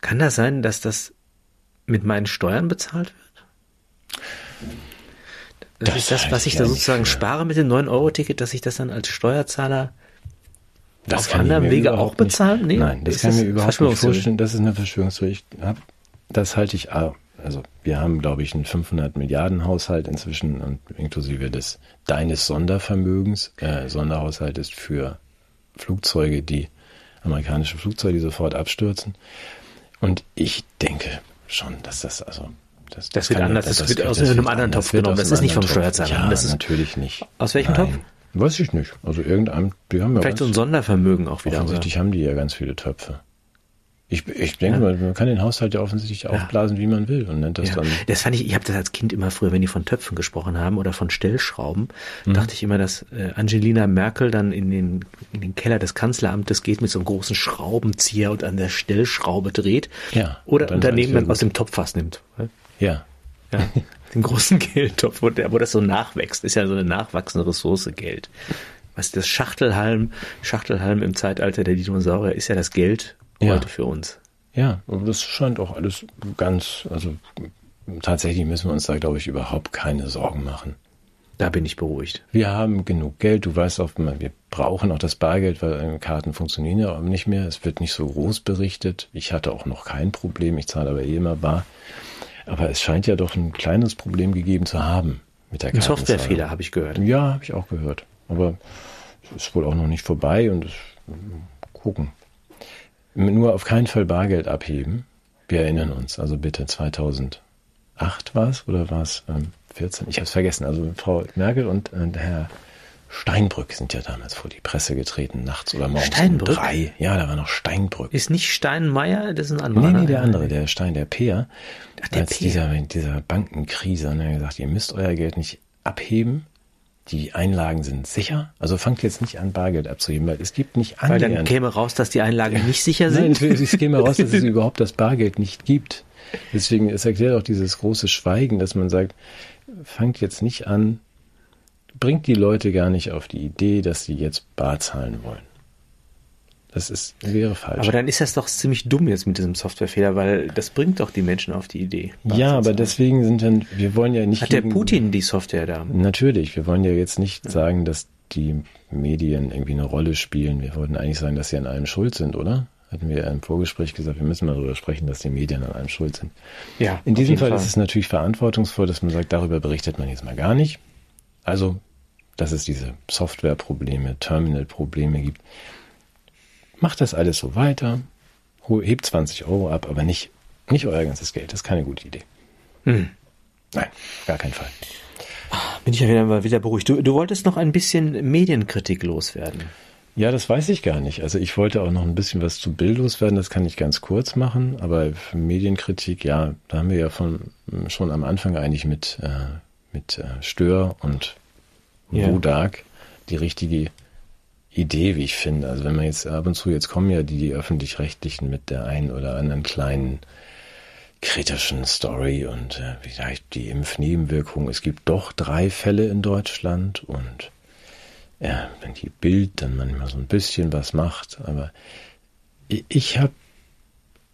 Kann das sein, dass das mit meinen Steuern bezahlt wird? Das,
Das
ist das, was ich
ich
da sozusagen spare mit dem 9-Euro-Ticket, dass ich das dann als Steuerzahler
Das
auf anderem Wege auch bezahlen?
Nicht, nein, das kann ich mir überhaupt nicht vorstellen. Das ist eine Verschwörungstheorie. Das halte ich, ah, also wir haben, glaube ich, einen 500 Milliarden Haushalt inzwischen und inklusive des deines Sondervermögens. Äh, Sonderhaushalt ist für Flugzeuge, die amerikanische Flugzeuge, die sofort abstürzen. Und ich denke schon, dass das also das,
Das wird
kann-
anders, das wird aus einem anderen Topf
wird
genommen. Das ist nicht vom. Steuerzahler.
Ja,
Das ist-
natürlich nicht.
Aus welchem
Nein.
Topf?
Weiß ich nicht. Also irgendeinem, die haben ja
Vielleicht so ein Sondervermögen auch wieder.
Offensichtlich haben die ja ganz viele Töpfe. Ich, ich denke mal, man kann den Haushalt ja offensichtlich aufblasen, wie man will und nennt das
Ja,
dann.
das fand ich, ich habe das als Kind immer früher, wenn die von Töpfen gesprochen haben oder von Stellschrauben,
Mhm.
dachte ich immer, dass äh, Angelina Merkel dann in den, in den Keller des Kanzleramtes geht mit so einem großen Schraubenzieher und an der Stellschraube dreht.
Ja,
Oder
dann
daneben dann aus dem Topf was nimmt. ne?
Ja.
Ja, den großen Geldtopf, wo, der, wo das so nachwächst, ist ja so eine nachwachsende Ressource Geld. Was das Schachtelhalm, Schachtelhalm im Zeitalter der Dinosaurier ist ja das Geld
Ja.
heute für uns.
Ja, aber das scheint auch alles ganz, also tatsächlich müssen wir uns da, glaube ich, überhaupt keine Sorgen machen.
Da bin ich beruhigt.
Wir haben genug Geld. Du weißt auch, wir brauchen auch das Bargeld, weil äh, Karten funktionieren ja auch nicht mehr. Es wird nicht so groß berichtet. Ich hatte auch noch kein Problem. Ich zahle aber eh immer bar. Aber es scheint ja doch ein kleines Problem gegeben zu haben mit der
Ein
Kartenzahlung.
Softwarefehler habe ich gehört.
Ja, habe ich auch gehört. Aber es ist wohl auch noch nicht vorbei und es, gucken. Nur auf keinen Fall Bargeld abheben. Wir erinnern uns. Also bitte 2008 war es oder war es ähm, 14? Ich habe es vergessen. Also Frau Merkel und äh, Herr Steinbrück sind ja damals vor die Presse getreten, nachts oder morgens
Steinbrück?
um drei. Ja, da war noch Steinbrück.
Ist nicht Steinmeier, das ist ein anderer.
Nee, nee,
ne?
der andere, der Stein, der Peer.
Ach, der
als
Peer.
dieser, dieser Bankenkrise, und er hat gesagt, ihr müsst euer Geld nicht abheben. Die Einlagen sind sicher. Also fangt jetzt nicht an, Bargeld abzuheben, weil es gibt nicht
Weil dann käme raus, dass die Einlagen nicht sicher
Nein,
sind.
es, es käme raus, dass es überhaupt das Bargeld nicht gibt. Deswegen, es erklärt auch dieses große Schweigen, dass man sagt, fangt jetzt nicht an, bringt die Leute gar nicht auf die Idee, dass sie jetzt bar zahlen wollen. Das ist, wäre falsch.
Aber dann ist das doch ziemlich dumm jetzt mit diesem Softwarefehler, weil das bringt doch die Menschen auf die Idee.
ja, aber deswegen sind dann, wir wollen ja nicht.
Hat der
gegen-
Putin die Software da?
Natürlich, wir wollen ja jetzt nicht sagen, dass die Medien irgendwie eine Rolle spielen. Wir wollten eigentlich sagen, dass sie an allem schuld sind, oder? Hatten wir im Vorgespräch gesagt, wir müssen mal darüber sprechen, dass die Medien an allem schuld sind.
Ja,
In diesem
jeden
Fall, ist es natürlich verantwortungsvoll, dass man sagt, darüber berichtet man jetzt mal gar nicht. Also, dass es diese Softwareprobleme, Terminal-Probleme gibt. Macht das alles so weiter, hebt 20 Euro ab, aber nicht, nicht euer ganzes Geld. Das ist keine gute Idee.
Hm.
Nein, gar keinen Fall.
Bin ich ja wieder mal wieder beruhigt. Du, du wolltest noch ein bisschen Medienkritik loswerden.
Ja, das weiß ich gar nicht. Also ich wollte auch noch ein bisschen was zu Bild loswerden, das kann ich ganz kurz machen, aber für Medienkritik, ja, da haben wir ja von, schon am Anfang eigentlich mit, äh, mit äh, Stör und
Ja.
Die richtige Idee, wie ich finde. Also wenn man jetzt ab und zu, jetzt kommen ja die, die öffentlich-rechtlichen mit der einen oder anderen kleinen kritischen Story und äh, vielleicht die Impfnebenwirkungen. Es gibt doch drei Fälle in Deutschland und ja, wenn die Bild dann manchmal so ein bisschen was macht, aber ich, ich habe,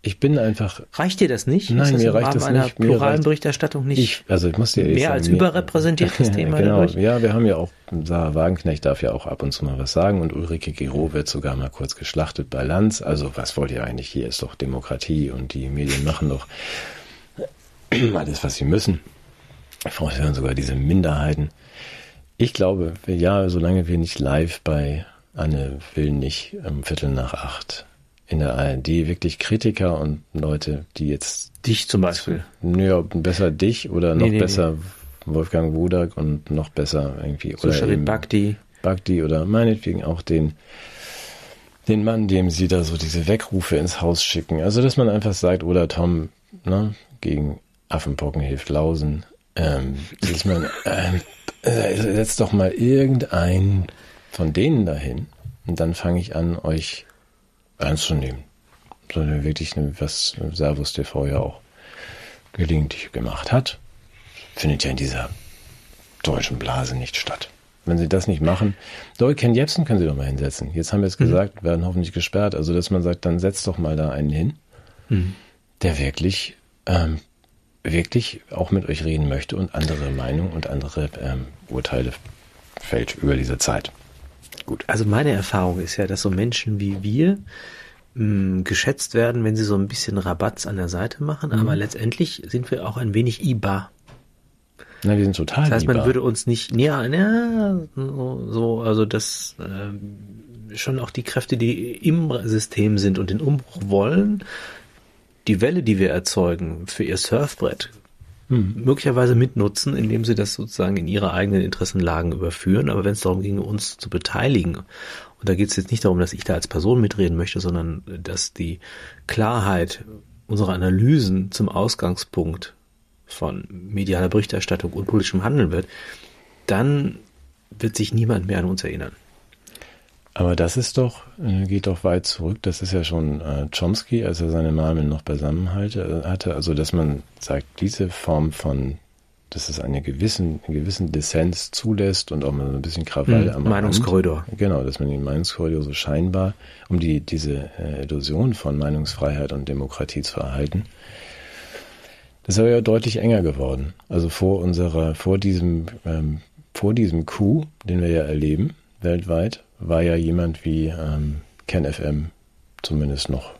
ich bin einfach,
Reicht dir das nicht?
Nein,
das
mir reicht das nicht.
Pluralen
reicht-
Berichterstattung nicht
ich, also ich muss dir
mehr
sagen,
als
mir-
überrepräsentiertes Thema
genau,
dadurch?
ja, wir haben ja auch, Sarah Wagenknecht darf ja auch ab und zu mal was sagen und Ulrike Gero wird sogar mal kurz geschlachtet bei Lanz. Also was wollt ihr eigentlich? Hier ist doch Demokratie und die Medien machen doch alles, was sie müssen. Vorstellen sogar diese Minderheiten. Ich glaube, ja, solange wir nicht live bei Anne will nicht um Viertel nach acht in der ARD wirklich Kritiker und Leute, die jetzt,
Dich zum Beispiel.
naja, besser dich oder noch
Nee, nee,
besser Wolfgang Wodak und noch besser irgendwie
So
oder
Bhakti.
Bhakti oder meinetwegen auch den den Mann, dem sie da so diese Wegrufe ins Haus schicken. Also dass man einfach sagt, oder Tom, ne, gegen Affenpocken hilft Lausen. Ähm, dass man ähm, äh, setzt doch mal irgendeinen von denen dahin und dann fange ich an, euch ernst zu nehmen. Sondern wirklich, ne, was Servus TV ja auch gelegentlich gemacht hat. findet ja in dieser deutschen Blase nicht statt. Wenn sie das nicht machen, Doi Ken Jebsen können sie doch mal hinsetzen. Jetzt haben wir es mhm. gesagt, werden hoffentlich gesperrt. Also, dass man sagt, dann setzt doch mal da einen hin, mhm. der wirklich, ähm, wirklich auch mit euch reden möchte und andere Meinungen und andere ähm, Urteile fällt über diese Zeit.
Gut. Also meine Erfahrung ist ja, dass so Menschen wie wir mh, hm, geschätzt werden, wenn sie so ein bisschen Rabatz an der Seite machen, mhm. aber letztendlich sind wir auch ein wenig IBA.
Na, wir sind total.
Das heißt, man würde uns nicht näher, ja, so, also das äh, schon auch die Kräfte, die im System sind und den Umbruch wollen, die Welle, die wir erzeugen für ihr Surfbrett, hm. möglicherweise mitnutzen, indem sie das sozusagen in ihre eigenen Interessenlagen überführen. Aber wenn es darum ginge, uns zu beteiligen, und da geht es jetzt nicht darum, dass ich da als Person mitreden möchte, sondern dass die Klarheit unserer Analysen zum Ausgangspunkt von medialer Berichterstattung und politischem Handeln wird, dann wird sich niemand mehr an uns erinnern.
Aber das ist doch, äh, geht doch weit zurück. Das ist ja schon äh, Chomsky, als er seine Marmeln noch beisammen hatte. Also, dass man sagt, diese Form von, dass es eine gewissen, einen gewissen Dissens zulässt und auch mal so ein bisschen Krawall
mhm, am Meinungskorridor.
Rand. Genau, dass man den Meinungskorridor so scheinbar, um die, diese äh, Illusion von Meinungsfreiheit und Demokratie zu erhalten, das ist aber ja deutlich enger geworden. Also vor unserer, vor diesem, ähm, vor diesem Coup, den wir ja erleben, weltweit, war ja jemand wie ähm, Ken FM zumindest noch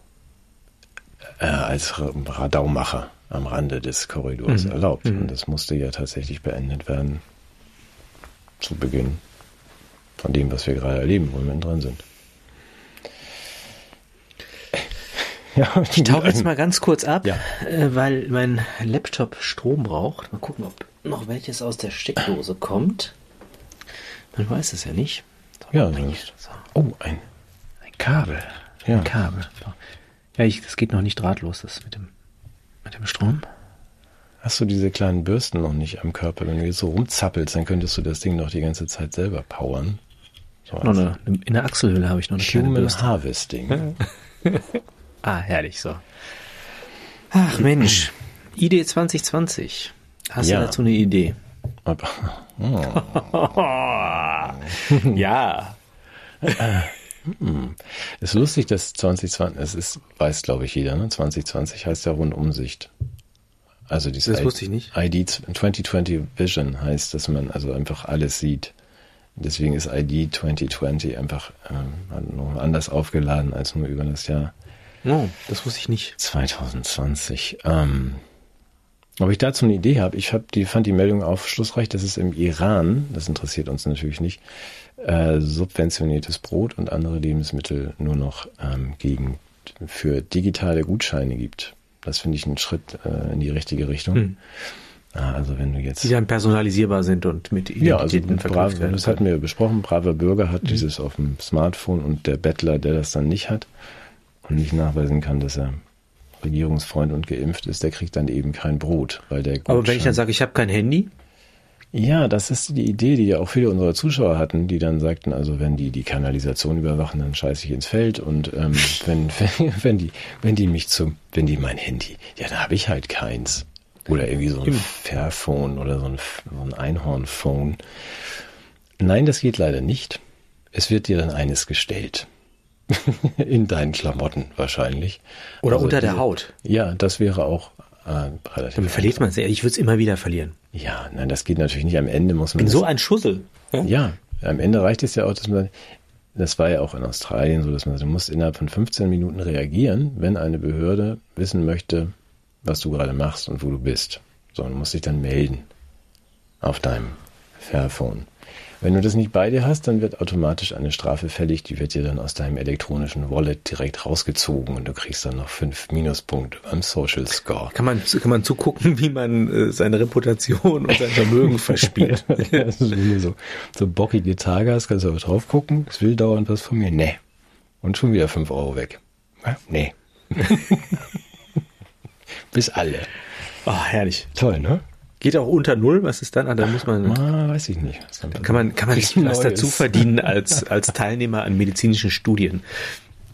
äh, als Radaumacher am Rande des Korridors mhm. erlaubt. Mhm. Und das musste ja tatsächlich beendet werden zu Beginn von dem, was wir gerade erleben, wo wir drin sind.
Ja, ich tauche jetzt mal ganz kurz ab, ja. äh, weil mein Laptop Strom braucht. Mal gucken, ob noch welches aus der Steckdose kommt. Man weiß es ja nicht.
Ja, so. Oh, ein, ein Kabel.
Ja. Ein Kabel. Ja, ich, das geht noch nicht drahtlos, das mit dem, mit dem Strom.
Hast du diese kleinen Bürsten noch nicht am Körper? Wenn du jetzt so rumzappelst, dann könntest du das Ding noch die ganze Zeit selber powern.
So noch eine, in der Achselhöhle habe ich noch eine
Human kleine Bürste. Harvesting.
Ah, herrlich so. Ach Mensch, Idee 2020. Hast ja. du dazu eine Idee? Ja.
ist lustig, dass 2020, es ist, weiß glaube ich jeder, ne? 2020 heißt ja Rundumsicht. Also dieses
das wusste ich nicht.
ID 2020 Vision heißt, dass man also einfach alles sieht. Deswegen ist ID 2020 einfach ähm, anders aufgeladen als nur über das Jahr.
Oh, das wusste ich nicht.
2020. Ähm, ob ich dazu eine Idee habe, ich hab die, fand die Meldung aufschlussreich, dass es im Iran, das interessiert uns natürlich nicht, äh, subventioniertes Brot und andere Lebensmittel nur noch ähm, gegen für digitale Gutscheine gibt. Das finde ich einen Schritt äh, in die richtige Richtung. Hm. Ah, also wenn du jetzt
die dann personalisierbar sind und mit Identitäten
ja, also verkauft werden. Das hatten wir besprochen. Braver Bürger hat mhm. dieses auf dem Smartphone und der Bettler, der das dann nicht hat, und nicht nachweisen kann, dass er Regierungsfreund und geimpft ist, der kriegt dann eben kein Brot, weil der
Aber wenn ich dann sage, ich habe kein Handy?
Ja, das ist die Idee, die ja auch viele unserer Zuschauer hatten, die dann sagten, also wenn die die Kanalisation überwachen, dann scheiße ich ins Feld und ähm, wenn, wenn, wenn die wenn die mich zum wenn die mein Handy, ja, dann habe ich halt keins oder irgendwie so ein Fairphone oder so ein, so ein Einhornphone. Nein, das geht leider nicht. Es wird dir dann eines gestellt. In deinen Klamotten wahrscheinlich.
Oder also unter der Haut.
Ja, das wäre auch äh,
relativ. Dann verliert man es. Ich würde es immer wieder verlieren.
Ja, nein, das geht natürlich nicht. Am Ende muss man.
In so ein Schussel.
Ja? ja, am Ende reicht es ja auch, dass man. Das war ja auch in Australien so, dass man, du musst innerhalb von 15 Minuten reagieren, wenn eine Behörde wissen möchte, was du gerade machst und wo du bist. So, du musst dich dann melden auf deinem Fairphone. Wenn du das nicht bei dir hast, dann wird automatisch eine Strafe fällig, die wird dir dann aus deinem elektronischen Wallet direkt rausgezogen und du kriegst dann noch fünf Minuspunkte beim Social Score.
Kann man, kann man zugucken, wie man äh, seine Reputation und sein Vermögen verspielt.
also so, so bockige Tage hast, kannst du aber drauf gucken, es will dauernd was von mir. Nee. Und schon wieder fünf Euro weg. Ja, nee. Bis alle.
Oh, herrlich.
Toll, ne?
Geht auch unter Null? Was ist dann? Ah, da muss man.
Ah, weiß ich nicht.
Kann man, kann man sich was dazu verdienen als, als Teilnehmer an medizinischen Studien?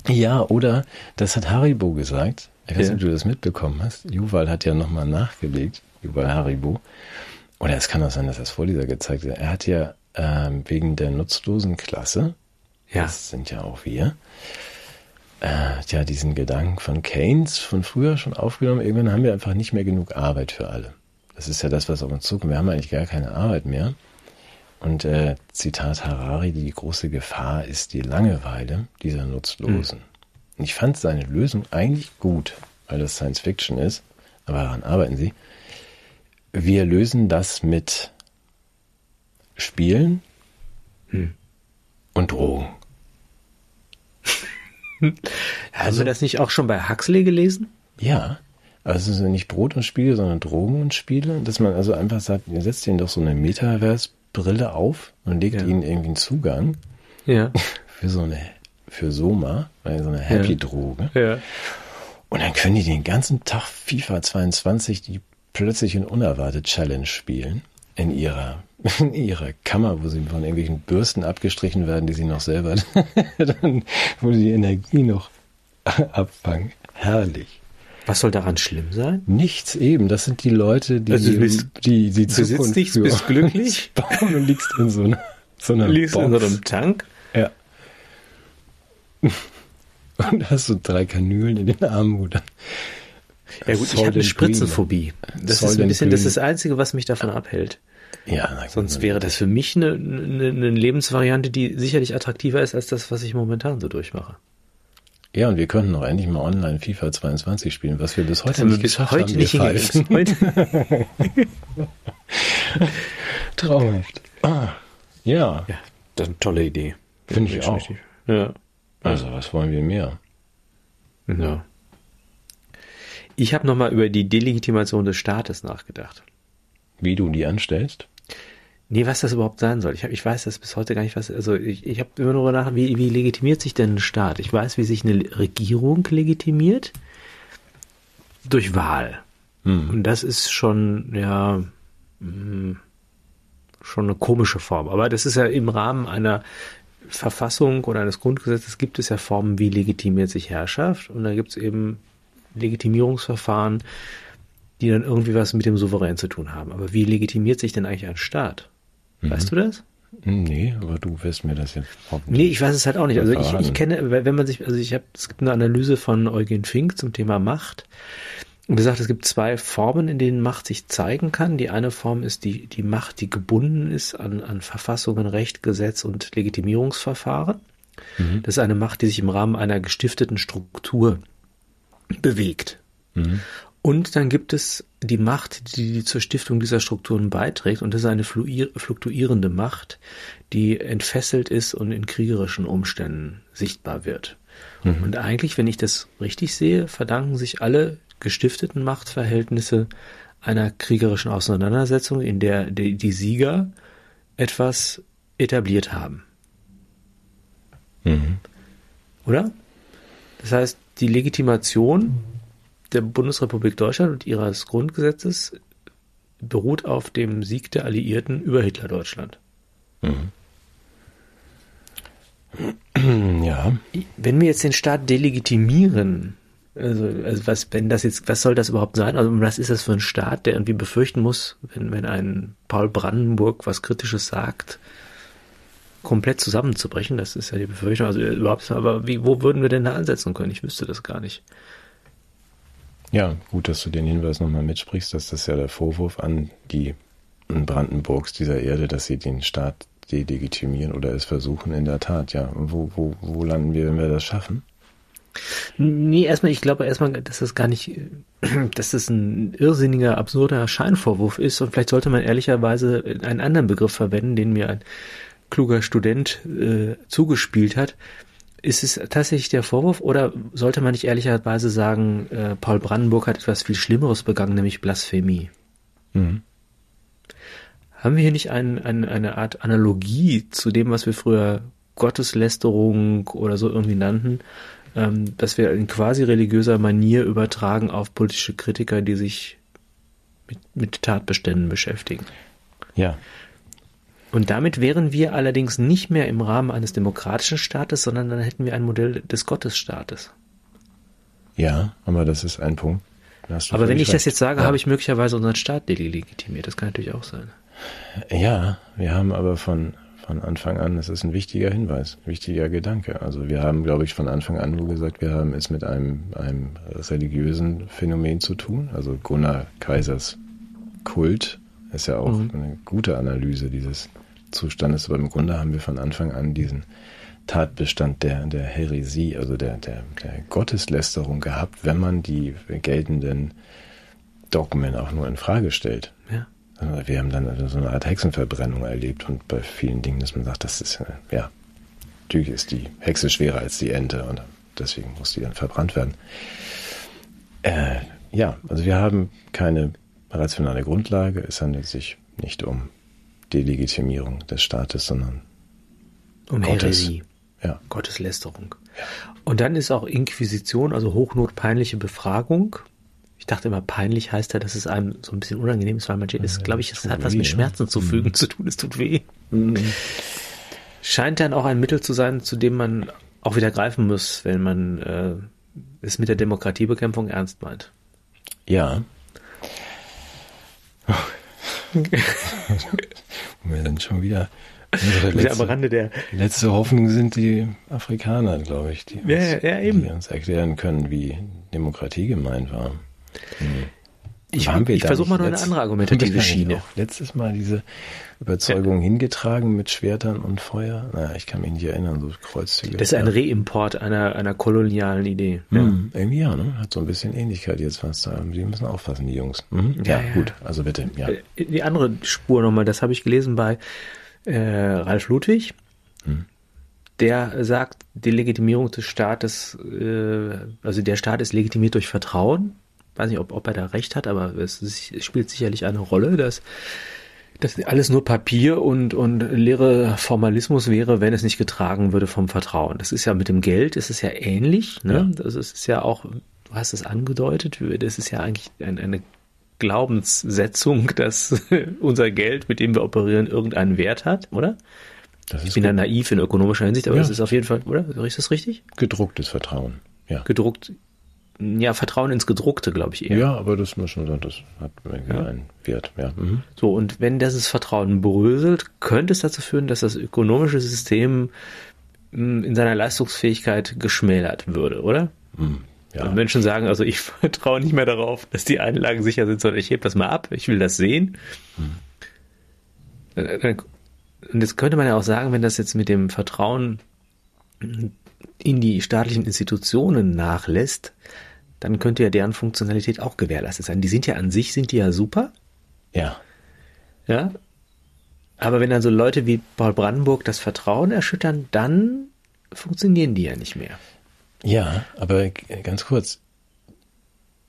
Ja, oder, das hat Haribo gesagt. Ich weiß nicht, ob du das mitbekommen hast. Juval hat ja nochmal nachgelegt, Juval Haribo. oder es kann auch sein, dass das Vorleser gezeigt hat, er hat ja ähm, wegen der nutzlosen Klasse,
Ja.
das sind ja auch wir, äh, ja diesen Gedanken von Keynes von früher schon aufgenommen. Irgendwann haben wir einfach nicht mehr genug Arbeit für alle. Das ist ja das, was auf uns zukommt. Wir haben eigentlich gar keine Arbeit mehr. Und äh, Zitat Harari, die große Gefahr ist die Langeweile dieser Nutzlosen. Und ich fand seine Lösung eigentlich gut, weil das Science Fiction ist, aber daran arbeiten sie. Wir lösen das mit Spielen und Drogen.
Haben wir das nicht auch schon bei Huxley gelesen?
Ja, also es sind nicht Brot und Spiele, sondern Drogen und Spiele. Dass man also einfach sagt, ihr setzt ihnen doch so eine Metaverse-Brille auf und legt
Ja.
ihnen irgendwie einen Zugang
Ja.
für so eine, für Soma, also so eine Happy-Droge.
Ja.
Und dann können die den ganzen Tag FIFA 22 die plötzlich und unerwartet Challenge spielen. In ihrer, in ihrer Kammer, wo sie von irgendwelchen Bürsten abgestrichen werden, die sie noch selber, dann, wo sie die Energie noch abfangen. Herrlich.
Was soll daran schlimm sein?
Nichts eben. Das sind die Leute, die
Also du bist-
die, die
sitzt
Zukunft
nichts, bist glücklich?
bauen und liegst in so einer, so einer
Liest in
Box.
so einem Tank?
Ja. Und hast so drei Kanülen in den Armen, wo dann
Ja gut, ich
Soll
habe eine Spritzenphobie. Das
Soll
ist ein bisschen, das ist das Einzige, was mich davon abhält.
Ja,
Sonst wäre das für mich eine, eine, eine Lebensvariante, die sicherlich attraktiver ist als das, was ich momentan so durchmache.
Ja, und wir könnten auch endlich mal online FIFA 22 spielen, was wir bis heute
wir
nicht geschafft
heute
haben.
nicht hingekriegt. Heute,
Traumhaft. Ah, ja,
ja, das ist eine tolle Idee.
Finde ich auch.
Richtig. Ja.
also was wollen wir mehr?
ja. Ich habe nochmal über die Delegitimation des Staates nachgedacht.
Wie du die anstellst?
Nee, was das überhaupt sein soll. Ich, hab, ich weiß das bis heute gar nicht, was. Also ich, ich habe immer nur nach, wie, wie legitimiert sich denn ein Staat? Ich weiß, wie sich eine Regierung legitimiert. Durch Wahl.
Hm.
Und das ist schon, ja, mh, schon eine komische Form. Aber das ist ja im Rahmen einer Verfassung oder eines Grundgesetzes gibt es ja Formen, wie legitimiert sich Herrschaft. Und da gibt es eben Legitimierungsverfahren, die dann irgendwie was mit dem Souverän zu tun haben. Aber wie legitimiert sich denn eigentlich ein Staat? Weißt du das?
Nee, aber du wirst mir das jetzt hoffentlich.
Nee, ich weiß es halt auch nicht. Also ich, ich kenne, wenn man sich, also ich habe, es gibt eine Analyse von Eugen Fink zum Thema Macht. Und er sagt, es gibt zwei Formen, in denen Macht sich zeigen kann. Die eine Form ist die, die Macht, die gebunden ist an, an Verfassungen, Recht, Gesetz und Legitimierungsverfahren. Das ist eine Macht, die sich im Rahmen einer gestifteten Struktur bewegt. Und dann gibt es die Macht, die zur Stiftung dieser Strukturen beiträgt. Und das ist eine fluktuierende Macht, die entfesselt ist und in kriegerischen Umständen sichtbar wird. Und eigentlich, wenn ich das richtig sehe, verdanken sich alle gestifteten Machtverhältnisse einer kriegerischen Auseinandersetzung, in der die, die Sieger etwas etabliert haben.
Mhm.
Oder? Das heißt, die Legitimation der Bundesrepublik Deutschland und ihres Grundgesetzes beruht auf dem Sieg der Alliierten über Hitler-Deutschland.
Ja,
Wenn wir jetzt den Staat delegitimieren, also, also was, wenn das jetzt, was soll das überhaupt sein? Also was ist das für ein Staat, der irgendwie befürchten muss, wenn, wenn ein Paul Brandenburg was Kritisches sagt, komplett zusammenzubrechen? Das ist ja die Befürchtung. Also überhaupt, aber wie, wo würden wir denn da ansetzen können? Ich wüsste das gar nicht.
Ja, gut, dass du den Hinweis nochmal mitsprichst, dass das ja der Vorwurf an die Brandenburgs dieser Erde, dass sie den Staat delegitimieren oder es versuchen in der Tat, ja. Wo, wo, wo landen wir, wenn wir das schaffen?
Nee, erstmal, ich glaube erstmal, dass das gar nicht, dass das ein irrsinniger, absurder Scheinvorwurf ist und vielleicht sollte man ehrlicherweise einen anderen Begriff verwenden, den mir ein kluger Student äh, zugespielt hat. Ist es tatsächlich der Vorwurf oder sollte man nicht ehrlicherweise sagen, äh, Paul Brandenburg hat etwas viel Schlimmeres begangen, nämlich Blasphemie?
Mhm.
Haben wir hier nicht ein, ein, eine Art Analogie zu dem, was wir früher Gotteslästerung oder so irgendwie nannten, ähm, dass wir in quasi religiöser Manier übertragen auf politische Kritiker, die sich mit, mit Tatbeständen beschäftigen?
Ja,
Und damit wären wir allerdings nicht mehr im Rahmen eines demokratischen Staates, sondern dann hätten wir ein Modell des Gottesstaates.
ja, aber das ist ein Punkt.
Aber wenn ich das
recht.
jetzt sage,
Ja.
habe ich möglicherweise unseren Staat delegitimiert. Das kann natürlich auch sein.
Ja, wir haben aber von, von Anfang an, das ist ein wichtiger Hinweis, wichtiger Gedanke. Also wir haben, glaube ich, von Anfang an nur gesagt, wir haben es mit einem, einem religiösen Phänomen zu tun. Also Gunnar Kaisers Kult ist ja auch
Mhm.
eine gute Analyse dieses Zustandes. Aber im Grunde haben wir von Anfang an diesen Tatbestand der, der Häresie, also der, der, der Gotteslästerung gehabt, wenn man die geltenden Dogmen auch nur in Frage stellt.
Ja.
Also Wir haben dann also so eine Art Hexenverbrennung erlebt und bei vielen Dingen, dass man sagt, das ist äh, ja, natürlich ist die Hexe schwerer als die Ente und deswegen muss die dann verbrannt werden. Äh, ja, also wir haben keine rationale Grundlage. Es handelt sich nicht um Delegitimierung des Staates, sondern
Um
Gottes.
Häresie.
ja,
Gotteslästerung. Und dann ist auch Inquisition, also hochnotpeinliche Befragung. Ich dachte immer, peinlich heißt ja, dass es einem so ein bisschen unangenehm ist, weil manche ist, glaube ich, es hat was mit
ne?
Schmerzen zu fügen zu tun, es tut weh. Scheint dann auch ein Mittel zu sein, zu dem man auch wieder greifen muss, wenn man äh, es mit der Demokratiebekämpfung ernst meint.
ja. Wir dann schon wieder unsere
Wieder am
letzte,
Rande der
letzte Hoffnung sind die Afrikaner, glaube ich, die uns,
Ja, ja,
die uns erklären können, wie Demokratie gemeint war.
Ich, ich versuche mal noch eine andere argumentative Schiene.
Letztes Mal diese Überzeugung hingetragen mit Schwertern und Feuer. Naja, ich kann mich nicht erinnern, so Kreuzzüge.
Das ist ein
ja.
Reimport einer, einer kolonialen Idee.
Mhm, irgendwie ja, ne? Hat so ein bisschen Ähnlichkeit jetzt was da. Die müssen aufpassen, die Jungs. Mhm. Ja,
Ja, ja.
gut, also bitte, ja.
Äh, Die andere Spur nochmal, das habe ich gelesen bei äh, Ralf Ludwig.
Hm.
Der sagt, die Legitimierung des Staates, äh, also der Staat ist legitimiert durch Vertrauen. Weiß nicht, ob, ob er da recht hat, aber es, es spielt sicherlich eine Rolle, dass das alles nur Papier und, und leere Formalismus wäre, wenn es nicht getragen würde vom Vertrauen. Das ist ja mit dem Geld, ist es ja ähnlich. Ne? Also es ist ja auch, du hast es angedeutet, das ist ja eigentlich ein, eine Glaubenssetzung, dass unser Geld, mit dem wir operieren, irgendeinen Wert hat, oder?
Das
Ich bin da naiv in ökonomischer Hinsicht, aber
Ja.
das ist auf jeden Fall, oder? Ist das richtig?
gedrucktes Vertrauen. Ja.
Gedruckt, ja, Vertrauen ins Gedruckte, glaube ich eher.
Ja, aber das muss schon, das hat irgendwie
Ja.
einen Wert, ja. Mhm.
So, und wenn dieses Vertrauen bröselt, könnte es dazu führen, dass das ökonomische System mh, in seiner Leistungsfähigkeit geschmälert würde, oder?
Mhm. Ja.
Und Menschen sagen, also ich vertraue nicht mehr darauf, dass die Einlagen sicher sind, sondern ich hebe das mal ab, ich will das sehen. Äh, Und jetzt könnte man ja auch sagen, wenn das jetzt mit dem Vertrauen in die staatlichen Institutionen nachlässt, dann könnte ja deren Funktionalität auch gewährleistet sein. Die sind ja an sich, sind die ja super,
ja.
ja. Aber wenn dann so Leute wie Paul Brandenburg das Vertrauen erschüttern, dann funktionieren die ja nicht mehr.
Ja, aber ganz kurz.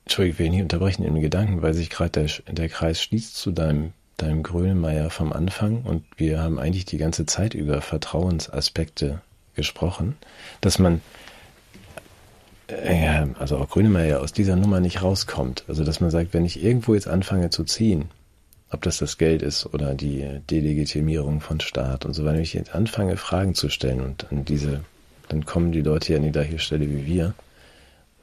Entschuldigung, ich will nicht unterbrechen in den Gedanken, weil sich gerade der, der Kreis schließt zu deinem, deinem Grönemeyer vom Anfang und wir haben eigentlich die ganze Zeit über Vertrauensaspekte gesprochen, dass man, äh, ja, also auch Grönemeyer aus dieser Nummer nicht rauskommt. Also, dass man sagt, wenn ich irgendwo jetzt anfange zu ziehen, ob das das Geld ist oder die Delegitimierung von Staat und so weiter, wenn ich jetzt anfange, Fragen zu stellen und an diese, dann kommen die Leute hier an die gleiche Stelle wie wir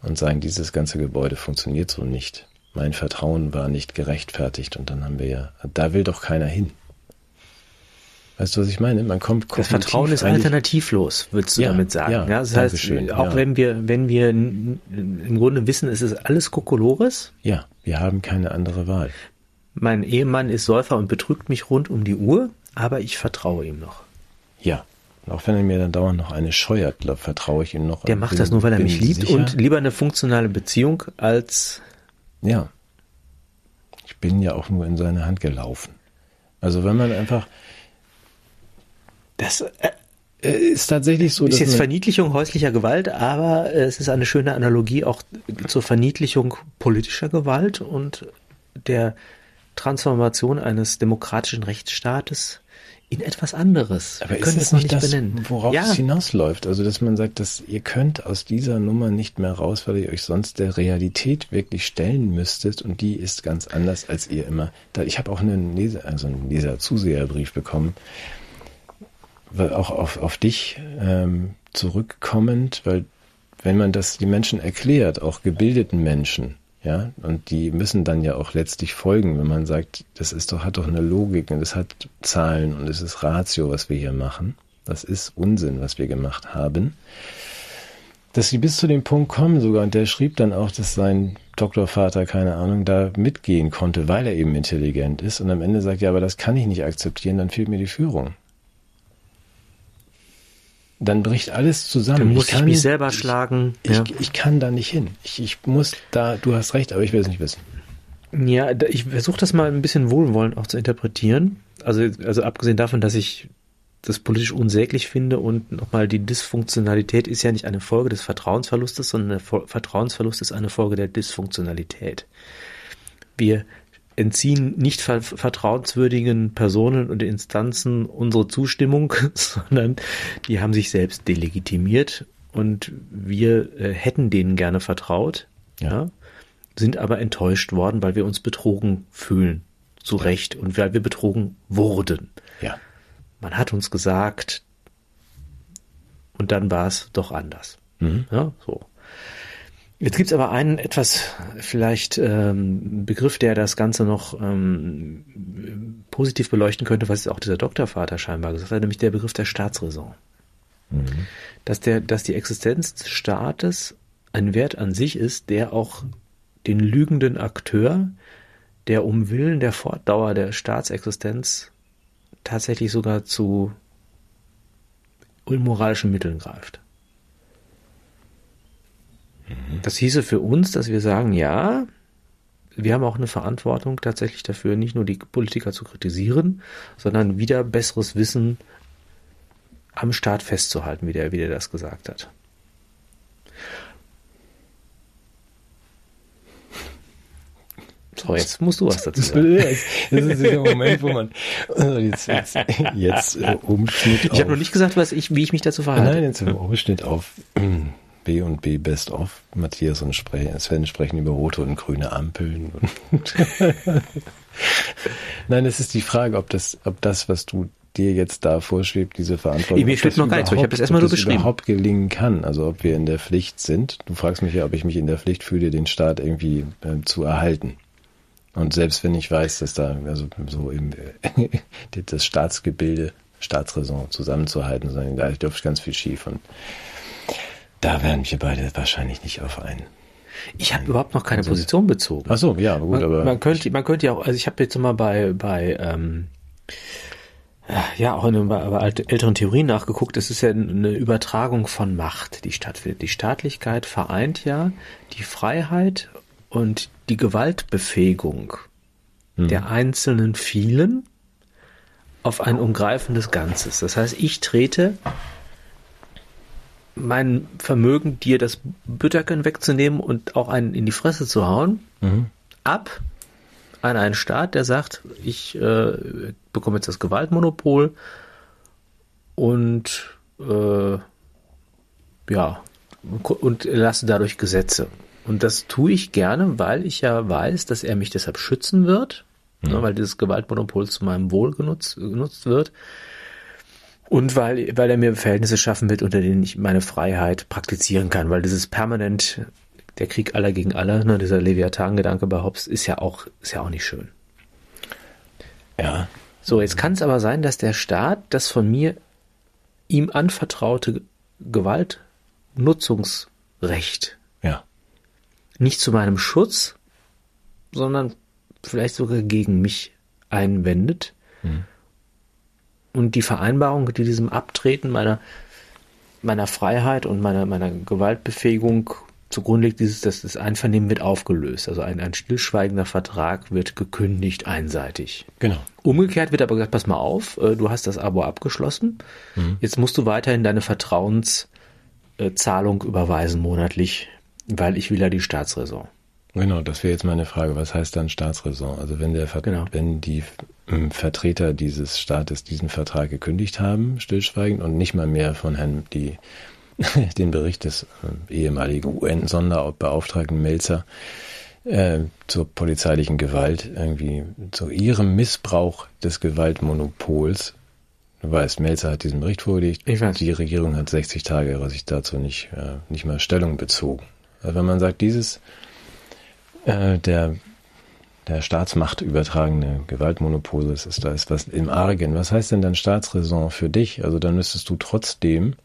und sagen, dieses ganze Gebäude funktioniert so nicht. Mein Vertrauen war nicht gerechtfertigt und dann haben wir ja, da will doch keiner hin. Weißt du, was ich meine? Man kommt
Das Vertrauen ist alternativlos, würdest du
Ja,
damit sagen.
ja,
Ja, das heißt,
Dankeschön,
auch
ja.
wenn wir, wenn wir im Grunde wissen, es ist alles Kokolores,
Ja, wir haben keine andere Wahl.
mein Ehemann ist Säufer und betrügt mich rund um die Uhr, aber ich vertraue ihm noch.
Ja. Auch wenn er mir dann dauernd noch eine scheuert, glaub, vertraue ich ihm noch.
Der macht das nur, weil er mich liebt
sicher-
und lieber eine funktionale Beziehung als
Ja. Ich bin ja auch nur in seine Hand gelaufen. Also wenn man einfach,
das äh,
ist tatsächlich so,
ist
dass
jetzt Verniedlichung häuslicher Gewalt, aber äh, es ist eine schöne Analogie auch zur Verniedlichung politischer Gewalt und der Transformation eines demokratischen Rechtsstaates in etwas anderes.
aber
Wir
ist
können
es nicht
nicht
das,
benennen.
worauf
ja,
es hinausläuft? Also dass man sagt, dass ihr könnt aus dieser Nummer nicht mehr raus, weil ihr euch sonst der Realität wirklich stellen müsstet und die ist ganz anders als ihr immer. Ich habe auch einen Leser, also einen Leser-Zuseherbrief bekommen, auch auf, auf dich ähm, zurückkommend, weil wenn man das die Menschen erklärt, auch gebildeten Menschen, Ja, und die müssen dann ja auch letztlich folgen, wenn man sagt, das ist doch, hat doch eine Logik und es hat Zahlen und es ist Ratio, was wir hier machen. Das ist Unsinn, was wir gemacht haben. Dass sie bis zu dem Punkt kommen sogar, und der schrieb dann auch, dass sein Doktorvater, keine Ahnung, da mitgehen konnte, weil er eben intelligent ist. Und am Ende sagt, ja, aber das kann ich nicht akzeptieren, dann fehlt mir die Führung dann bricht alles zusammen. Dann
muss ich, kann, ich mich selber schlagen.
Ich, ja. ich, ich, kann da nicht hin. Ich, ich muss da, du hast recht, aber ich will es nicht wissen.
Ja, ich versuche das mal ein bisschen wohlwollend auch zu interpretieren. Also, also abgesehen davon, dass ich das politisch unsäglich finde und nochmal die Dysfunktionalität ist ja nicht eine Folge des Vertrauensverlustes, sondern der Vertrauensverlust ist eine Folge der Dysfunktionalität. Wir entziehen nicht vertrauenswürdigen Personen und Instanzen unsere Zustimmung, sondern die haben sich selbst delegitimiert und wir äh, hätten denen gerne vertraut, ja. ja. sind aber enttäuscht worden, weil wir uns betrogen fühlen, zu ja. Recht, und weil wir betrogen wurden.
Ja.
Man hat uns gesagt, und dann war es doch anders. Mhm. Ja, so. Jetzt gibt's aber einen etwas vielleicht ähm, Begriff, der das Ganze noch ähm, positiv beleuchten könnte, was auch dieser Doktorvater scheinbar gesagt hat, nämlich der Begriff der Staatsräson. Mhm. Dass, der, dass die Existenz des Staates ein Wert an sich ist, der auch den lügenden Akteur, der um Willen der Fortdauer der Staatsexistenz tatsächlich sogar zu unmoralischen Mitteln greift. Das hieße für uns, dass wir sagen, ja, wir haben auch eine Verantwortung tatsächlich dafür, nicht nur die Politiker zu kritisieren, sondern wieder besseres Wissen am Staat festzuhalten, wie der, wie der das gesagt hat. So, jetzt musst du was dazu sagen.
Das ist der Moment, wo man also jetzt, jetzt, jetzt äh, Umschnitt.
Ich habe noch nicht gesagt, was ich, wie ich mich dazu verhalte.
Nein, jetzt Umschnitt auf B und B Best of. Matthias und Sven sprechen über rote und grüne Ampeln. Nein, es ist die Frage, ob das, ob das, was du dir jetzt da vorschwebt, diese Verantwortung,
mir schwebt noch gar nichts, ich habe das erstmal nur beschrieben.
überhaupt gelingen kann. Also ob wir in der Pflicht sind. Du fragst mich ja, ob ich mich in der Pflicht fühle, den Staat irgendwie äh, zu erhalten. Und selbst wenn ich weiß, dass da also so eben das Staatsgebilde, Staatsräson zusammenzuhalten, sondern da läuft ganz viel schief und da werden wir beide wahrscheinlich nicht auf einen.
Ich habe überhaupt noch keine also, Position bezogen.
Ach so, ja, gut,
man,
aber
man könnte, man könnte ja auch, also ich habe jetzt mal bei bei ähm, ja auch in bei älteren Theorien nachgeguckt. Es ist ja eine Übertragung von Macht, die stattfindet. Die Staatlichkeit vereint ja die Freiheit und die Gewaltbefähigung hm. der einzelnen vielen auf ein umgreifendes Ganzes. Das heißt, ich trete mein Vermögen, dir das Bütterken wegzunehmen und auch einen in die Fresse zu hauen, mhm. ab an einen Staat, der sagt, ich äh, bekomme jetzt das Gewaltmonopol und äh, ja, und lasse dadurch Gesetze. Und das tue ich gerne, weil ich ja weiß, dass er mich deshalb schützen wird, mhm. ne, weil dieses Gewaltmonopol zu meinem Wohl genutzt, genutzt wird. Und weil, weil er mir Verhältnisse schaffen wird, unter denen ich meine Freiheit praktizieren kann, weil dieses permanent der Krieg aller gegen alle, ne, dieser Leviathan-Gedanke bei Hobbes ist ja auch, ist ja auch nicht schön.
Ja.
So, jetzt kann es aber sein, dass der Staat das von mir ihm anvertraute Gewaltnutzungsrecht
ja.
nicht zu meinem Schutz, sondern vielleicht sogar gegen mich einwendet. Mhm und die Vereinbarung, die diesem Abtreten meiner, meiner Freiheit und meiner, meiner Gewaltbefähigung zugrunde liegt, dieses, dass das Einvernehmen wird aufgelöst. Also ein, ein stillschweigender Vertrag wird gekündigt einseitig.
Genau.
Umgekehrt wird aber gesagt, pass mal auf, äh, du hast das Abo abgeschlossen. Mhm. Jetzt musst du weiterhin deine Vertrauenszahlung überweisen monatlich, weil ich will ja die Staatsräson.
Genau, das wäre jetzt meine Frage. Was heißt dann Staatsräson? Also wenn der Ver genau. wenn die Vertreter dieses Staates diesen Vertrag gekündigt haben, stillschweigend und nicht mal mehr von Herrn die den Bericht des äh, ehemaligen UN-Sonderbeauftragten Melzer äh, zur polizeilichen Gewalt irgendwie zu ihrem Missbrauch des Gewaltmonopols. Du weißt, Melzer hat diesen Bericht vorgelegt.
Ich weiß.
Die Regierung hat 60 Tage sich dazu nicht, äh, nicht mal Stellung bezogen. Also wenn man sagt, dieses äh, der der Staatsmacht übertragene Gewaltmonopol ist, da ist was im Argen. Was heißt denn dann Staatsräson für dich? Also dann müsstest du trotzdem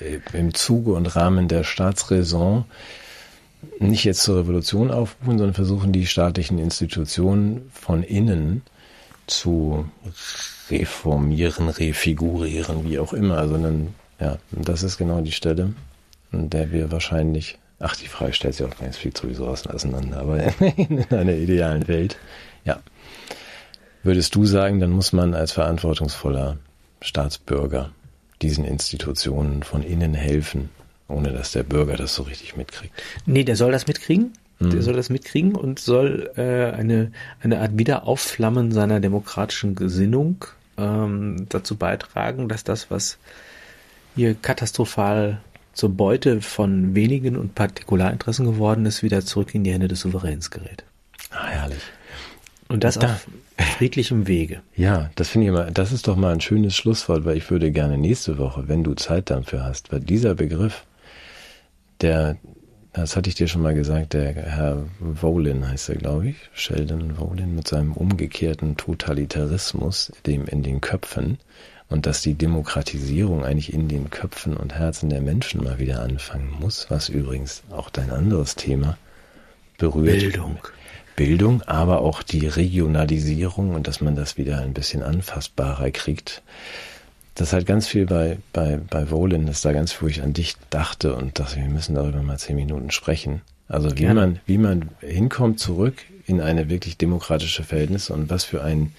äh, im Zuge und Rahmen der Staatsräson nicht jetzt zur Revolution aufrufen, sondern versuchen, die staatlichen Institutionen von innen zu reformieren, refigurieren, wie auch immer, sondern ja, das ist genau die Stelle, an der wir wahrscheinlich, ach, die Frage stellt sich auch, es fliegt sowieso auseinander, aber in einer idealen Welt, ja. Würdest du sagen, dann muss man als verantwortungsvoller Staatsbürger diesen Institutionen von innen helfen, ohne dass der Bürger das so richtig mitkriegt?
Nee, der soll das mitkriegen. Der hm. soll das mitkriegen und soll äh, eine, eine Art Wiederaufflammen seiner demokratischen Gesinnung ähm, dazu beitragen, dass das, was hier katastrophal zur Beute von wenigen und Partikularinteressen geworden ist, wieder zurück in die Hände des Souveräns gerät.
Ah, herrlich.
Und das da. auf friedlichem Wege.
Ja, das finde ich immer, das ist doch mal ein schönes Schlusswort, weil ich würde gerne nächste Woche, wenn du Zeit dafür hast, weil dieser Begriff, der, das hatte ich dir schon mal gesagt, der Herr Wolin heißt er, glaube ich, Sheldon Wolin mit seinem umgekehrten Totalitarismus, dem in den Köpfen, und dass die Demokratisierung eigentlich in den Köpfen und Herzen der Menschen mal wieder anfangen muss, was übrigens auch dein anderes Thema berührt.
Bildung.
Bildung, aber auch die Regionalisierung und dass man das wieder ein bisschen anfassbarer kriegt. Das hat ganz viel bei, bei, bei Wolin, dass da ganz viel, wo ich an dich dachte und dachte, wir müssen darüber mal zehn Minuten sprechen. Also wie Gerne. man, wie man hinkommt zurück in eine wirklich demokratische Verhältnisse und was für ein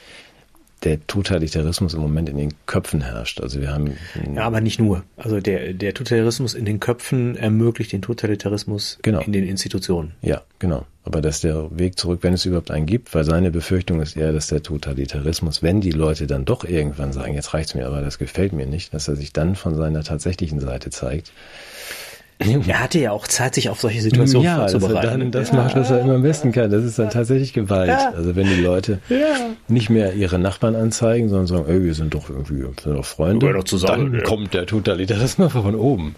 der Totalitarismus im Moment in den Köpfen herrscht. Also wir haben
ja, aber nicht nur. Also der der Totalitarismus in den Köpfen ermöglicht den Totalitarismus
genau.
in den Institutionen.
Ja, genau. Aber dass der Weg zurück, wenn es überhaupt einen gibt, weil seine Befürchtung ist eher, dass der Totalitarismus, wenn die Leute dann doch irgendwann sagen, jetzt reicht's mir, aber das gefällt mir nicht, dass er sich dann von seiner tatsächlichen Seite zeigt
er hatte ja auch Zeit, sich auf solche Situationen ja, vorzubereiten.
Also dann, das ja. macht, was er immer am besten kann. Das ist dann tatsächlich Gewalt. Ja. Also wenn die Leute nicht mehr ihre Nachbarn anzeigen, sondern sagen, ey, wir sind doch irgendwie wir sind doch Freunde,
doch zusammen,
dann kommt der Totalitarismus von oben.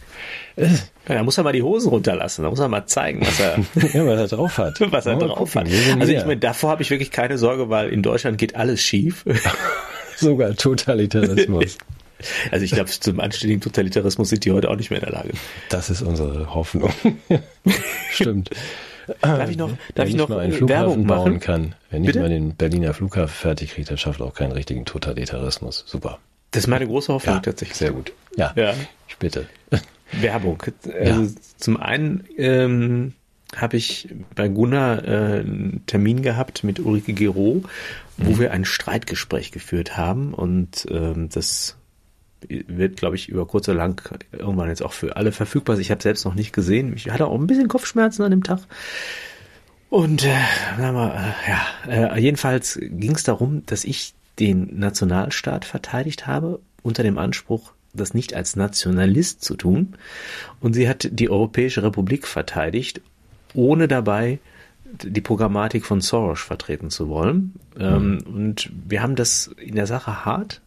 Ja, da muss er mal die Hosen runterlassen, da muss er mal zeigen, was er,
ja, was er drauf hat.
was er drauf gucken, hat. Also ich meine, davor habe ich wirklich keine Sorge, weil in Deutschland geht alles schief.
Sogar Totalitarismus.
Also ich glaube, zum anständigen Totalitarismus sind die heute auch nicht mehr in der Lage.
Das ist unsere Hoffnung. Stimmt.
Darf ich noch, darf
wenn
ich noch
mal einen Flughafen Werbung bauen kann, wenn Bitte? ich mal den Berliner Flughafen fertig kriege, dann schafft auch keinen richtigen Totalitarismus. Super.
Das ist meine große Hoffnung
ja,
tatsächlich.
Sehr gut. Ja, ja. ich bitte.
Werbung. Also ja. Zum einen ähm, habe ich bei Gunnar äh, einen Termin gehabt mit Ulrike Gero, wo mhm. wir ein Streitgespräch geführt haben und ähm, das wird, glaube ich, über kurz oder lang irgendwann jetzt auch für alle verfügbar. Ich habe selbst noch nicht gesehen. Ich hatte auch ein bisschen Kopfschmerzen an dem Tag. Und äh, mal, äh, ja, äh, jedenfalls ging es darum, dass ich den Nationalstaat verteidigt habe unter dem Anspruch, das nicht als Nationalist zu tun. Und sie hat die Europäische Republik verteidigt, ohne dabei die Programmatik von Soros vertreten zu wollen. Mhm. und wir haben das in der Sache hart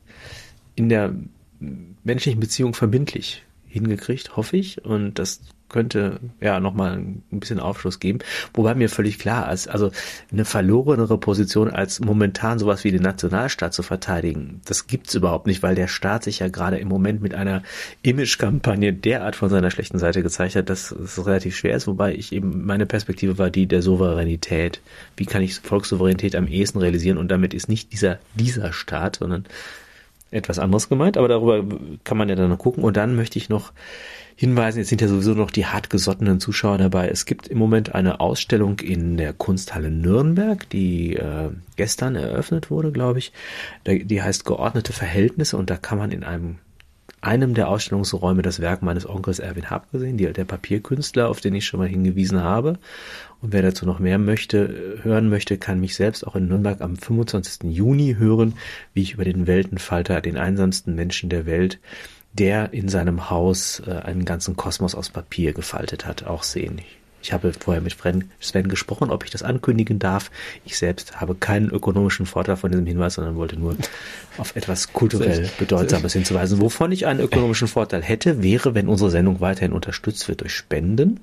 in der menschlichen Beziehung verbindlich hingekriegt, hoffe ich. Und das könnte ja nochmal ein bisschen Aufschluss geben. Wobei mir völlig klar ist, also eine verlorenere Position als momentan sowas wie den Nationalstaat zu verteidigen, das gibt's überhaupt nicht, weil der Staat sich ja gerade im Moment mit einer Imagekampagne derart von seiner schlechten Seite gezeigt hat, dass es relativ schwer ist. Wobei ich eben, meine Perspektive war die der Souveränität. Wie kann ich Volkssouveränität am ehesten realisieren? Und damit ist nicht dieser, dieser Staat, sondern etwas anderes gemeint, aber darüber kann man ja dann noch gucken. Und dann möchte ich noch hinweisen, jetzt sind ja sowieso noch die hartgesottenen Zuschauer dabei. Es gibt im Moment eine Ausstellung in der Kunsthalle Nürnberg, die äh, gestern eröffnet wurde, glaube ich. Die heißt Geordnete Verhältnisse und da kann man in einem einem der Ausstellungsräume das Werk meines Onkels Erwin Hab gesehen, der Papierkünstler, auf den ich schon mal hingewiesen habe. Und wer dazu noch mehr möchte, hören möchte, kann mich selbst auch in Nürnberg am 25. Juni hören, wie ich über den Weltenfalter, den einsamsten Menschen der Welt, der in seinem Haus äh, einen ganzen Kosmos aus Papier gefaltet hat, auch sehen. Ich habe vorher mit Sven gesprochen, ob ich das ankündigen darf. Ich selbst habe keinen ökonomischen Vorteil von diesem Hinweis, sondern wollte nur auf etwas kulturell Bedeutsames hinzuweisen. Wovon ich einen ökonomischen Vorteil hätte, wäre, wenn unsere Sendung weiterhin unterstützt wird durch Spenden.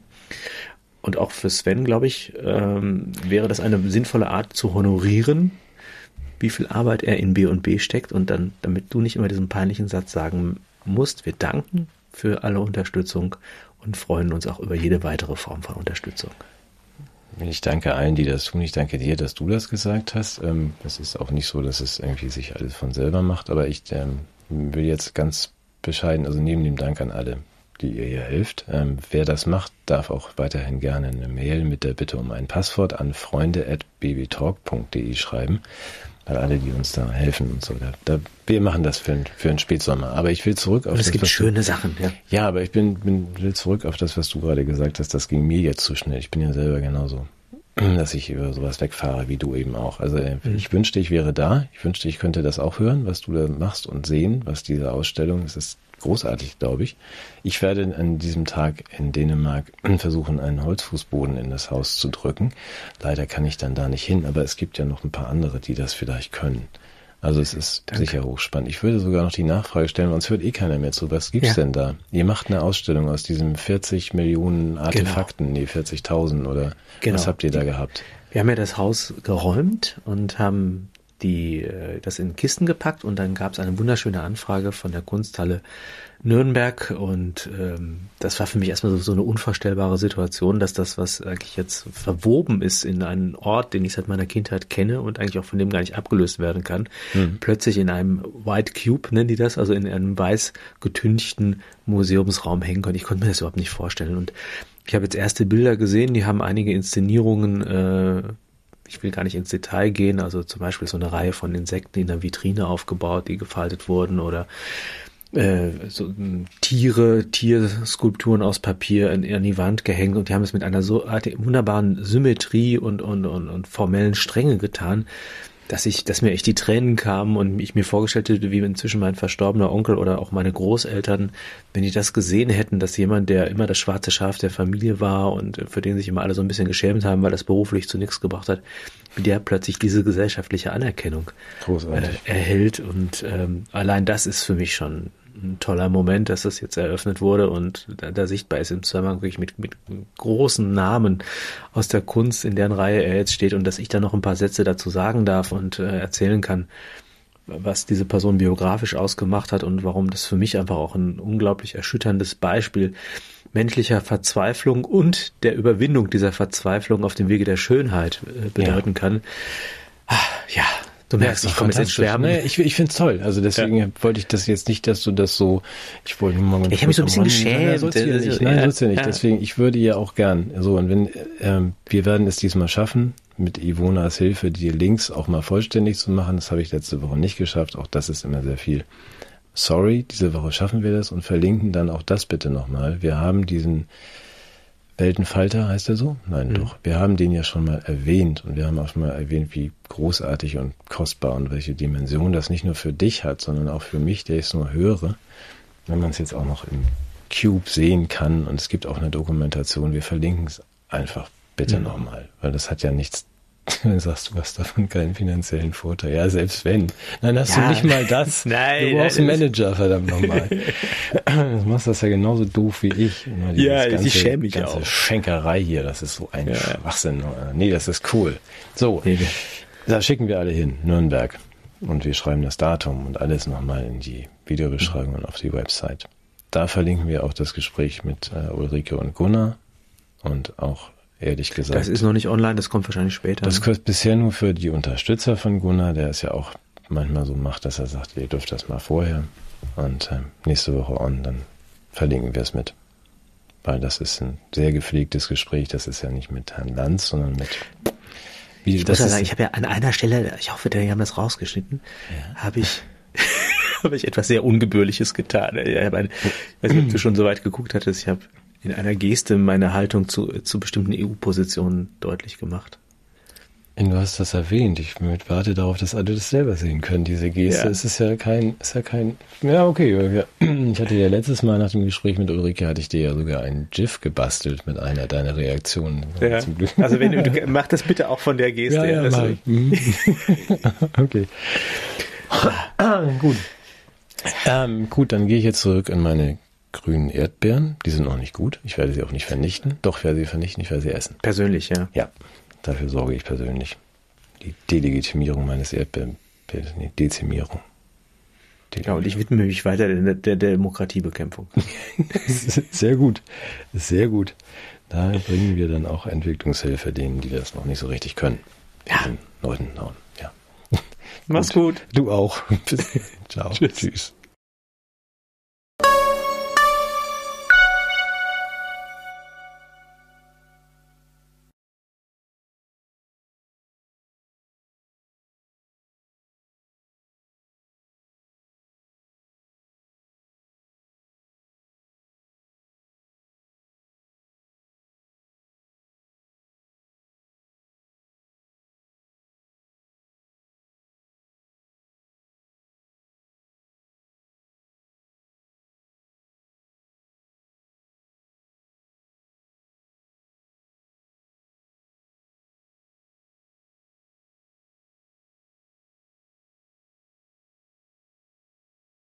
Und auch für Sven, glaube ich, ähm, wäre das eine sinnvolle Art zu honorieren, wie viel Arbeit er in B und B steckt und dann, damit du nicht immer diesen peinlichen Satz sagen musst, wir danken für alle Unterstützung und freuen uns auch über jede weitere Form von Unterstützung.
Ich danke allen, die das tun. Ich danke dir, dass du das gesagt hast. Ähm, es ist auch nicht so, dass es irgendwie sich alles von selber macht, aber ich ähm, will jetzt ganz bescheiden, also neben dem Dank an alle, die ihr hier hilft. Ähm, wer das macht, darf auch weiterhin gerne eine Mail mit der Bitte um ein Passwort an freunde.babytalk.de schreiben. Weil alle, die uns da helfen und so. Da, da, wir machen das für, ein, für einen Spätsommer. Aber ich will zurück auf
und es das. Es gibt schöne du, Sachen, ja.
Ja, aber ich bin, bin, will zurück auf das, was du gerade gesagt hast. Das ging mir jetzt zu schnell. Ich bin ja selber genauso dass ich über sowas wegfahre, wie du eben auch. Also äh, mhm. ich wünschte, ich wäre da. Ich wünschte, ich könnte das auch hören, was du da machst und sehen, was diese Ausstellung, es ist großartig, glaube ich. Ich werde an diesem Tag in Dänemark versuchen, einen Holzfußboden in das Haus zu drücken. Leider kann ich dann da nicht hin, aber es gibt ja noch ein paar andere, die das vielleicht können. Also es ist Danke. sicher hochspannend. Ich würde sogar noch die Nachfrage stellen, sonst hört eh keiner mehr zu. Was gibt's ja. denn da? Ihr macht eine Ausstellung aus diesen 40 Millionen Artefakten, genau. nee, 40.000 oder genau. was habt ihr da gehabt?
Wir haben ja das Haus geräumt und haben die, äh, das in Kisten gepackt und dann gab es eine wunderschöne Anfrage von der Kunsthalle Nürnberg und ähm, das war für mich erstmal so, so eine unvorstellbare Situation, dass das, was eigentlich jetzt verwoben ist in einen Ort, den ich seit meiner Kindheit kenne und eigentlich auch von dem gar nicht abgelöst werden kann, mhm. plötzlich in einem White Cube, nennen die das, also in einem weiß getünchten Museumsraum hängen konnte. Ich konnte mir das überhaupt nicht vorstellen und ich habe jetzt erste Bilder gesehen, die haben einige Inszenierungen äh, ich will gar nicht ins Detail gehen, also zum Beispiel so eine Reihe von Insekten in der Vitrine aufgebaut, die gefaltet wurden oder äh, so hm, Tiere, Tierskulpturen aus Papier in, in die Wand gehängt und die haben es mit einer so wunderbaren Symmetrie und, und, und, und formellen Strenge getan, dass ich, dass mir echt die Tränen kamen und ich mir vorgestellt hätte, wie inzwischen mein verstorbener Onkel oder auch meine Großeltern, wenn die das gesehen hätten, dass jemand, der immer das schwarze Schaf der Familie war und für den sich immer alle so ein bisschen geschämt haben, weil das beruflich zu nichts gebracht hat, wie der plötzlich diese gesellschaftliche Anerkennung äh, erhält. Und ähm, allein das ist für mich schon ein toller Moment, dass das jetzt eröffnet wurde und da, da sichtbar ist im Zusammenhang wirklich mit, mit großen Namen aus der Kunst, in deren Reihe er jetzt steht und dass ich da noch ein paar Sätze dazu sagen darf und äh, erzählen kann, was diese Person biografisch ausgemacht hat und warum das für mich einfach auch ein unglaublich erschütterndes Beispiel menschlicher Verzweiflung und der Überwindung dieser Verzweiflung auf dem Wege der Schönheit äh, bedeuten ja. kann. Ah, ja, Du merkst, ich komme jetzt ins Schwärmen.
Nee, ich ich finde es toll. Also deswegen ja. wollte ich das jetzt nicht, dass du das so. Ich wollte nur
mal. Ich habe mich so ein bisschen geschämt. Nein,
sollst du ja nicht. Nein, sollst du ja nicht. Deswegen, ich würde ja auch gern. So und wenn ähm, wir werden es diesmal schaffen, mit Ivonas Hilfe die Links auch mal vollständig zu machen. Das habe ich letzte Woche nicht geschafft. Auch das ist immer sehr viel. Sorry, diese Woche schaffen wir das und verlinken dann auch das bitte nochmal. Wir haben diesen Weltenfalter heißt er so? Nein, mhm. doch. Wir haben den ja schon mal erwähnt und wir haben auch schon mal erwähnt, wie großartig und kostbar und welche Dimension das nicht nur für dich hat, sondern auch für mich, der ich es nur höre. Wenn man es jetzt auch noch im Cube sehen kann und es gibt auch eine Dokumentation, wir verlinken es einfach bitte mhm. nochmal, weil das hat ja nichts dann sagst du, hast davon keinen finanziellen Vorteil. Ja, selbst wenn. Dann hast ja. du nicht mal das.
Nein.
Du brauchst einen Manager, verdammt nochmal. du machst das ja genauso doof wie ich.
Ja, ganze, ich schäme mich
ganze
auch.
Schenkerei hier, das ist so ein ja. Schwachsinn. Nee, das ist cool. So, nee. da schicken wir alle hin, Nürnberg. Und wir schreiben das Datum und alles nochmal in die Videobeschreibung und auf die Website. Da verlinken wir auch das Gespräch mit äh, Ulrike und Gunnar und auch ehrlich gesagt.
Das ist noch nicht online, das kommt wahrscheinlich später.
Das kommt bisher nur für die Unterstützer von Gunnar, der es ja auch manchmal so macht, dass er sagt, ihr dürft das mal vorher und äh, nächste Woche on, dann verlinken wir es mit. Weil das ist ein sehr gepflegtes Gespräch, das ist ja nicht mit Herrn Lanz, sondern mit
wie, ich muss ja sagen, ich habe ja an einer Stelle, ich hoffe, die haben das rausgeschnitten, ja. habe ich habe ich etwas sehr Ungebührliches getan. Ich, habe ein, ich weiß nicht, ob du schon so weit geguckt hattest. Ich habe in einer Geste meine Haltung zu, zu bestimmten EU-Positionen deutlich gemacht.
Du hast das erwähnt. Ich warte darauf, dass alle das selber sehen können, diese Geste. Ja. Es ist ja kein, ist ja kein, ja, okay. Ich hatte ja letztes Mal nach dem Gespräch mit Ulrike, hatte ich dir ja sogar ein GIF gebastelt mit einer deiner Reaktionen.
Ja. Also wenn du, du, mach das bitte auch von der Geste. Ja, ja,
also. Mhm. okay. gut. Ähm, gut, dann gehe ich jetzt zurück in meine grünen Erdbeeren. Die sind noch nicht gut. Ich werde sie auch nicht vernichten. Doch, ich werde sie vernichten, ich werde sie essen.
Persönlich, ja.
Ja, dafür sorge ich persönlich. Die Delegitimierung meines Erdbeeren, nee, Dezimierung.
Ja, und ich widme mich weiter der, der Demokratiebekämpfung.
Sehr gut, sehr gut. Da bringen wir dann auch Entwicklungshilfe denen, die das noch nicht so richtig können.
Ja.
Den Leuten, ja.
Mach's gut.
Du auch. Ciao. Tschüss. Tschüss.